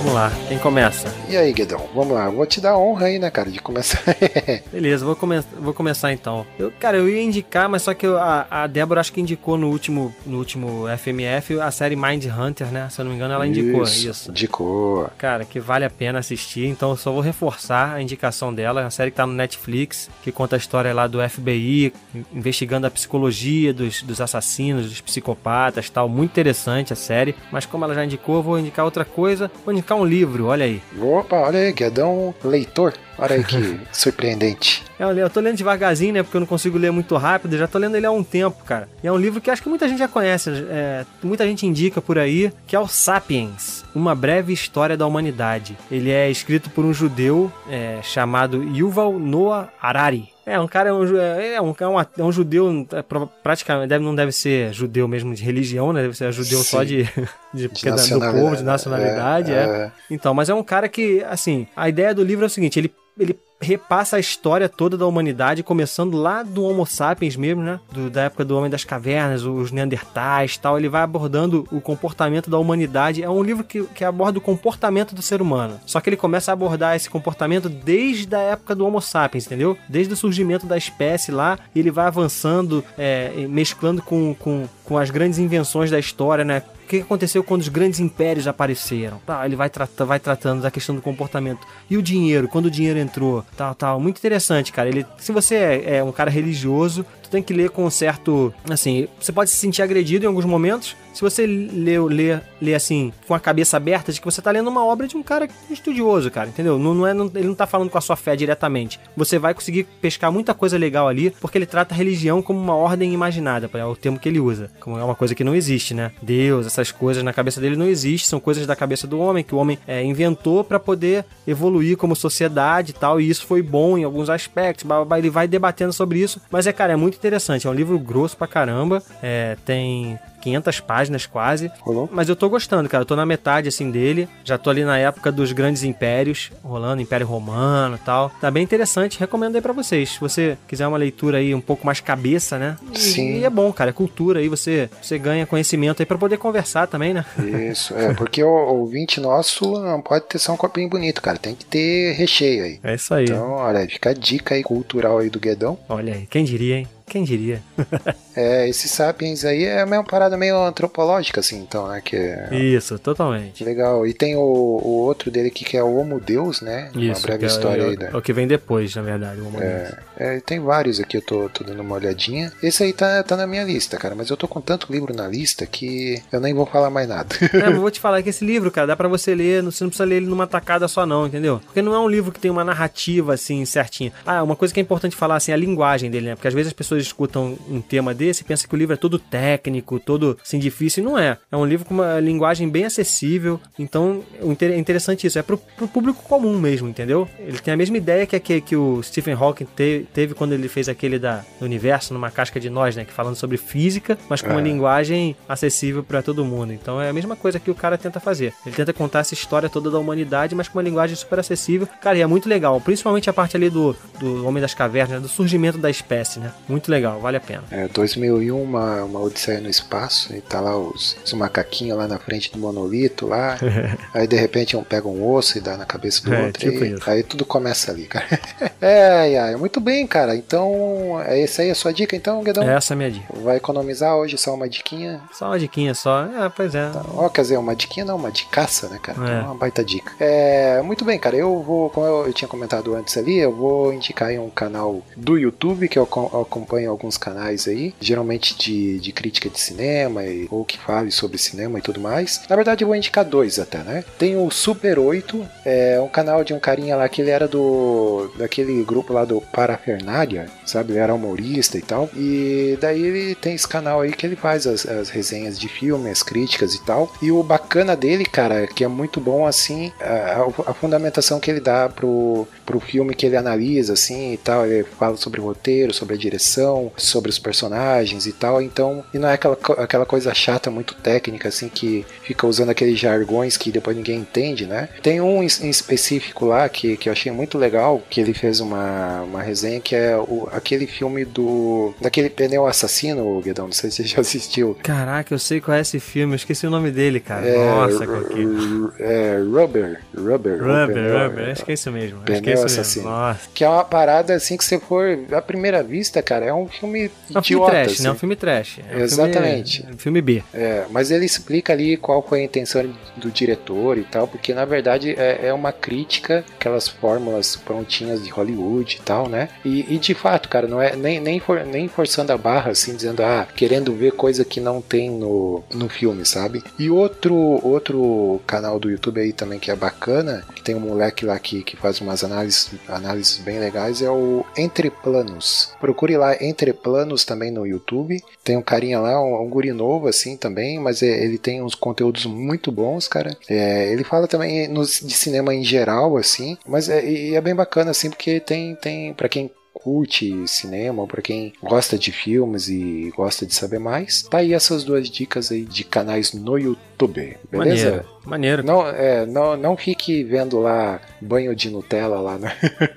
Vamos lá, quem começa? E aí, Guedão, vamos lá, vou te dar honra aí, né, cara, de começar. Beleza, vou, come vou começar então. Eu, cara, eu ia indicar, mas só que eu- a, a Débora acho que indicou no último, no último FMF a série Mind Hunter, né? Se eu não me engano, ela indicou isso. Indicou. Cara, que vale a pena assistir, então eu só vou reforçar a indicação dela. É uma série que tá no Netflix, que conta a história lá do FBI, in- investigando a psicologia dos, dos assassinos, dos psicopatas tal. Muito interessante a série, mas como ela já indicou, eu vou indicar outra coisa. Vou indicar um livro, olha aí. Opa, olha aí, Guedão leitor. Olha aí que surpreendente. É, eu, tô lendo devagarzinho, né? Porque eu não consigo ler muito rápido. Já tô lendo ele há um tempo, cara. E é um livro que acho que muita gente já conhece. é, muita gente indica por aí, que é o Sapiens, Uma Breve História da Humanidade. Ele é escrito por um judeu é, chamado Yuval Noah Harari. É, um cara é um, ju- é um, é um, é um judeu, é, praticamente, deve, não deve ser judeu mesmo de religião, né? Deve ser judeu só Sim. de, de, De quer dizer, do povo, de nacionalidade, é, é. é. Então, mas é um cara que, assim, a ideia do livro é o seguinte, ele, ele repassa a história toda da humanidade, começando lá do Homo sapiens mesmo, né? Do- da época do Homem das Cavernas, os Neandertais tal. Ele vai abordando o comportamento da humanidade. É um livro que, que aborda o comportamento do ser humano. Só que ele começa a abordar esse comportamento desde a época do Homo sapiens, entendeu? Desde o surgimento da espécie lá, ele vai avançando, é, mesclando com, com, com as grandes invenções da história, né? Que aconteceu quando os grandes impérios apareceram? Tá, ele vai, vai tratando da questão do comportamento. E o dinheiro, quando o dinheiro entrou, tal, tal. Muito interessante, cara. Ele, se você é, é um cara religioso, tu tem que ler com um certo. Assim, você pode se sentir agredido em alguns momentos. Se você lê, lê, lê assim, com a cabeça aberta, de que você tá lendo uma obra de um cara estudioso, cara, entendeu? Não, não é, não- ele não tá falando com a sua fé diretamente. Você vai conseguir pescar muita coisa legal ali, porque ele trata a religião como uma ordem imaginada, é o termo que ele usa. Como é uma coisa que não existe, né? Deus, essas coisas na cabeça dele não existe, são coisas da cabeça do homem, que o homem é, inventou pra poder evoluir como sociedade e tal, e isso foi bom em alguns aspectos, blá, blá, blá, ele vai debatendo sobre isso, mas é, cara, é muito interessante, é um livro grosso pra caramba, é, tem 500 páginas quase, Rolou? mas eu tô gostando, cara. Eu tô na metade, assim, dele. Já tô ali na época dos grandes impérios, rolando Império Romano e tal. Tá bem interessante. Recomendo aí pra vocês. Se você quiser uma leitura aí um pouco mais cabeça, né? E, Sim. e é bom, cara. É cultura aí. Você, você ganha conhecimento aí pra poder conversar também, né? Isso, é, porque o ouvinte nosso não pode ter só um copinho bonito, cara. Tem que ter recheio aí. É isso aí. Então, olha, fica a dica aí cultural aí do Guedão. Olha aí. Quem diria, hein? Quem diria? É, esse Sapiens aí é uma parada meio antropológica, assim, então, né? Que é Isso, totalmente. legal. E tem o, o outro dele aqui que é o Homo Deus, né? uma Isso. breve que é- história é, aí, né? é o que vem depois, na verdade. o momento. É, é, tem vários aqui, eu tô, tô dando uma olhadinha. Esse aí tá, tá na minha lista, cara, mas eu tô com tanto livro na lista que eu nem vou falar mais nada. É, mas eu vou te falar que esse livro, cara, dá pra você ler, você não precisa ler ele numa tacada só não, entendeu? Porque não é um livro que tem uma narrativa, assim, certinha. Ah, uma coisa que é importante falar, assim, é a linguagem dele, né? Porque às vezes as pessoas escutam um tema desse e pensam que o livro é todo técnico, todo, assim, difícil, e não é. É um livro com uma linguagem bem acessível, então é interessante isso, é pro, pro público comum mesmo, entendeu? Ele tem a mesma ideia que, que, que o Stephen Hawking te- teve quando ele fez aquele da, do universo, numa casca de nós, né? Que falando sobre física, mas com uma É. linguagem acessível pra todo mundo. Então é a mesma coisa que o cara tenta fazer. Ele tenta contar essa história toda da humanidade, mas com uma linguagem super acessível. Cara, e é muito legal. Principalmente a parte ali do, do Homem das Cavernas, né, do surgimento da espécie, né? Muito legal, vale a pena. É, 2001, uma, uma Odisseia no Espaço, e tá lá os, os macaquinhos lá na frente do monolito lá. aí de repente um pega um osso e dá na cabeça do É, outro. tipo e, aí tudo começa ali, cara. é, é, muito bem, cara. Então, é essa aí a sua dica, então, Guedão? Essa é a minha dica. Vai economizar hoje só uma diquinha? Só uma diquinha só. É, pois é. Ó, quer dizer, uma diquinha não, uma dicaça, né, cara? É. Então, uma baita dica. É, muito bem, cara. Eu vou, como eu, eu tinha comentado antes ali, eu vou indicar aí um canal do YouTube, que eu co- acompanho alguns canais aí, geralmente de, de crítica de cinema, e, ou que fale sobre cinema e tudo mais. Na verdade, eu vou indicar dois até, né? Tem o Super 8, é um canal de um carinha lá que ele era do. daquele grupo lá do Parafernália, sabe? Ele era humorista e tal. E daí ele tem esse canal aí que ele faz as, as resenhas de filme, as críticas e tal. E o bacana dele, cara, que é muito bom assim, a, a fundamentação que ele dá pro, pro filme que ele analisa, assim e tal. Ele fala sobre o roteiro, sobre a direção, sobre os personagens e tal. Então, e não é aquela, aquela coisa chata, muito técnica, assim, que fica usando aqueles jargões que depois ninguém entende, né? Tem um em, específico lá que, que eu achei muito legal, que ele fez uma, uma resenha, que é o, aquele filme do. daquele pneu assassino, Guedão. Não sei se você já assistiu. Caraca, eu sei qual é esse filme, eu esqueci o nome dele, cara. É, Nossa. Ru- é, Rubber. Rubber. Rubber, pneu- Rubber, acho que é isso mesmo. Acho Pneu que é isso assassino. mesmo. Nossa. Que é uma parada assim que você for à primeira vista, cara, é um filme É um filme idiota. Trash, assim. né? É um filme trash. É um filme- Exatamente. filme B. É, mas ele explica ali qual foi a intenção do diretor e tal, porque na verdade é, é uma crítica aquelas fórmulas prontinhas de Hollywood e tal, né? E, e de fato, cara, não é nem, nem, for- nem forçando a barra, assim, dizendo, ah, querendo ver coisa que não tem no, no filme, sabe? E outro, outro canal do YouTube aí também que é bacana, que tem um moleque lá que, que faz umas análises, análises bem legais, é o Entre Planos. Procure lá Entre Planos também no YouTube. Tem um carinha lá, um, um guri novo assim também, mas é- ele tem uns conteúdos muito bons, cara. É, ele fala também nos, de cinema em geral, assim, mas é, é bem bacana, assim, porque tem, tem para quem curte cinema, pra quem gosta de filmes e gosta de saber mais, tá aí essas duas dicas aí de canais no YouTube, beleza? Maneiro, maneiro. Não, é, não, não fique vendo lá banho de Nutella lá, né?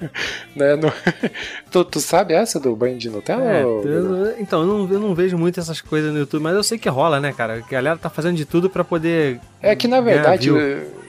né, no- tu, tu sabe essa do banho de Nutella? É, ou- eu- então, eu não, eu não vejo muito essas coisas no YouTube, mas eu sei que rola, né, cara? Que a galera tá fazendo de tudo pra poder. É que na verdade,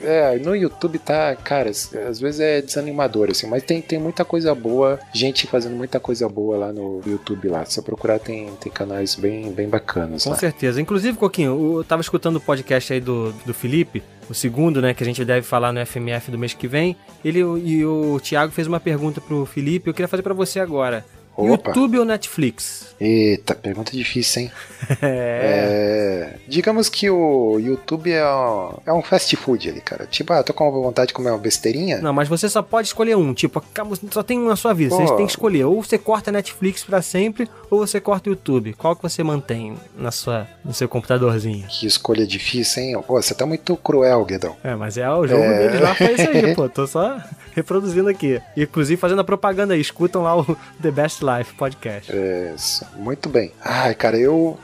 é, no YouTube tá, cara, às vezes é desanimador, assim, mas tem, tem muita coisa boa, gente fazendo muita coisa boa lá no YouTube lá. Se você procurar, tem, tem canais bem, bem bacanas Com lá. certeza. Inclusive, Coquinho, eu tava escutando o podcast aí do, do Felipe, o segundo, né, que a gente deve falar no FMF do mês que vem. Ele e o Thiago fez uma pergunta pro Felipe, eu queria fazer pra você agora. Opa. YouTube ou Netflix? Eita, pergunta difícil, hein? É. É, digamos que o YouTube é um, é um fast food ali, cara. Tipo, ah, tô com vontade de comer uma besteirinha. Não, mas você só pode escolher um. Tipo, só tem um na sua vida. Você Pô. tem que escolher. Ou você corta Netflix pra sempre, ou você corta o YouTube. Qual que você mantém na sua, no seu computadorzinho? Que escolha difícil, hein? Pô, você tá muito cruel, Guedão. É, mas é o jogo É. deles lá foi isso aí, pô. Tô só reproduzindo aqui. Inclusive fazendo a propaganda aí. Escutam lá o The Best Life podcast. Isso. muito bem. Ai, cara, eu.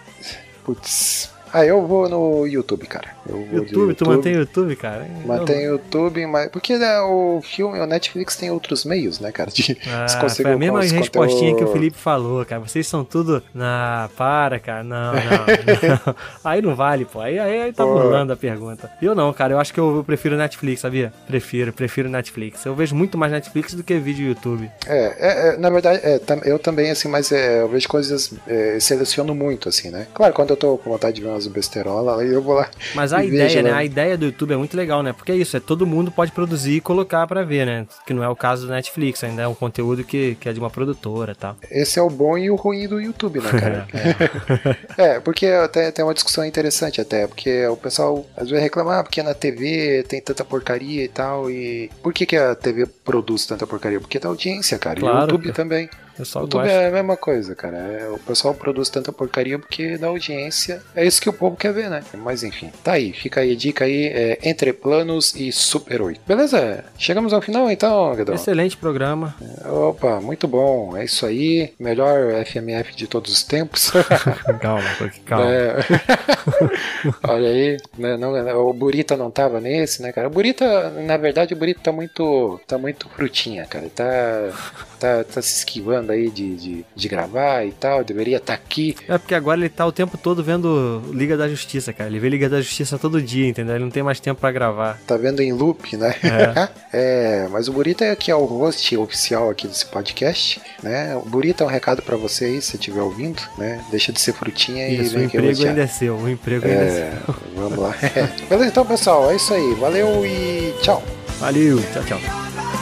Putz. Ah, eu vou no YouTube, cara. Eu vou de YouTube, tu mantém o YouTube, cara? Mantém o YouTube, mas. Porque né, o filme, o Netflix tem outros meios, né, cara? De Ah, se conseguir foi a mesma respostinha que o conteúdo- Felipe falou, cara. Vocês são tudo. Na, para, cara. Não, não, não. Aí não vale, pô. Aí, aí, aí tá Pô. burlando a pergunta. Eu não, cara. Eu acho que eu, eu prefiro Netflix, sabia? Prefiro, prefiro Netflix. Eu vejo muito mais Netflix do que vídeo YouTube. É, é, é, na verdade, é, tam- eu também, assim, mas é, eu vejo coisas, é, seleciono muito, assim, né? Claro, quando eu tô com vontade de ver umas besteirolas, aí eu vou lá. Mas a e ideia, vejo, né? A ideia do YouTube é muito legal, né? Porque é isso, é todo mundo pode produzir e colocar pra ver, né? Que não é o caso do Netflix, ainda é um conteúdo que, que é de uma produtora e tal. Esse é o bom e o ruim do YouTube, né, cara? é, porque até tem uma discussão interessante até, porque o pessoal às vezes reclama, ah, porque na TV tem tanta porcaria e tal, e por que, que a TV produz tanta porcaria? Porque dá audiência, cara, e o Claro, YouTube cara. também. Eu só YouTube gosto. é a mesma coisa, cara. É, o pessoal produz tanta porcaria porque dá audiência. É isso que o povo quer ver, né? Mas enfim, tá aí. Fica aí a dica aí. É, Entre Planos e Super 8. Beleza? Chegamos ao final então, Guedão. Excelente programa. Opa, muito bom. É isso aí. Melhor FMF de todos os tempos. calma, calma. É. Olha aí, né, não- o Burita não tava nesse, né, cara? O Burita, na verdade, o Burita tá muito, tá muito frutinha, cara. Tá, tá, tá se esquivando aí de, de, de gravar e tal. Deveria estar aqui. É porque agora ele tá o tempo todo vendo Liga da Justiça, cara. Ele vê Liga da Justiça todo dia, entendeu? Ele não tem mais tempo pra gravar. Tá vendo em loop, né? É. mas o Burita é que é o host oficial aqui desse podcast, né? O Burita é um recado pra você aí, se estiver ouvindo, né? Deixa de ser frutinha e Isso, o vem aqui emprego hostear. ainda é seu. O emprego ainda é É, vamos lá. Beleza, então, pessoal, é isso aí. Valeu e tchau. seu. Valeu, tchau, tchau.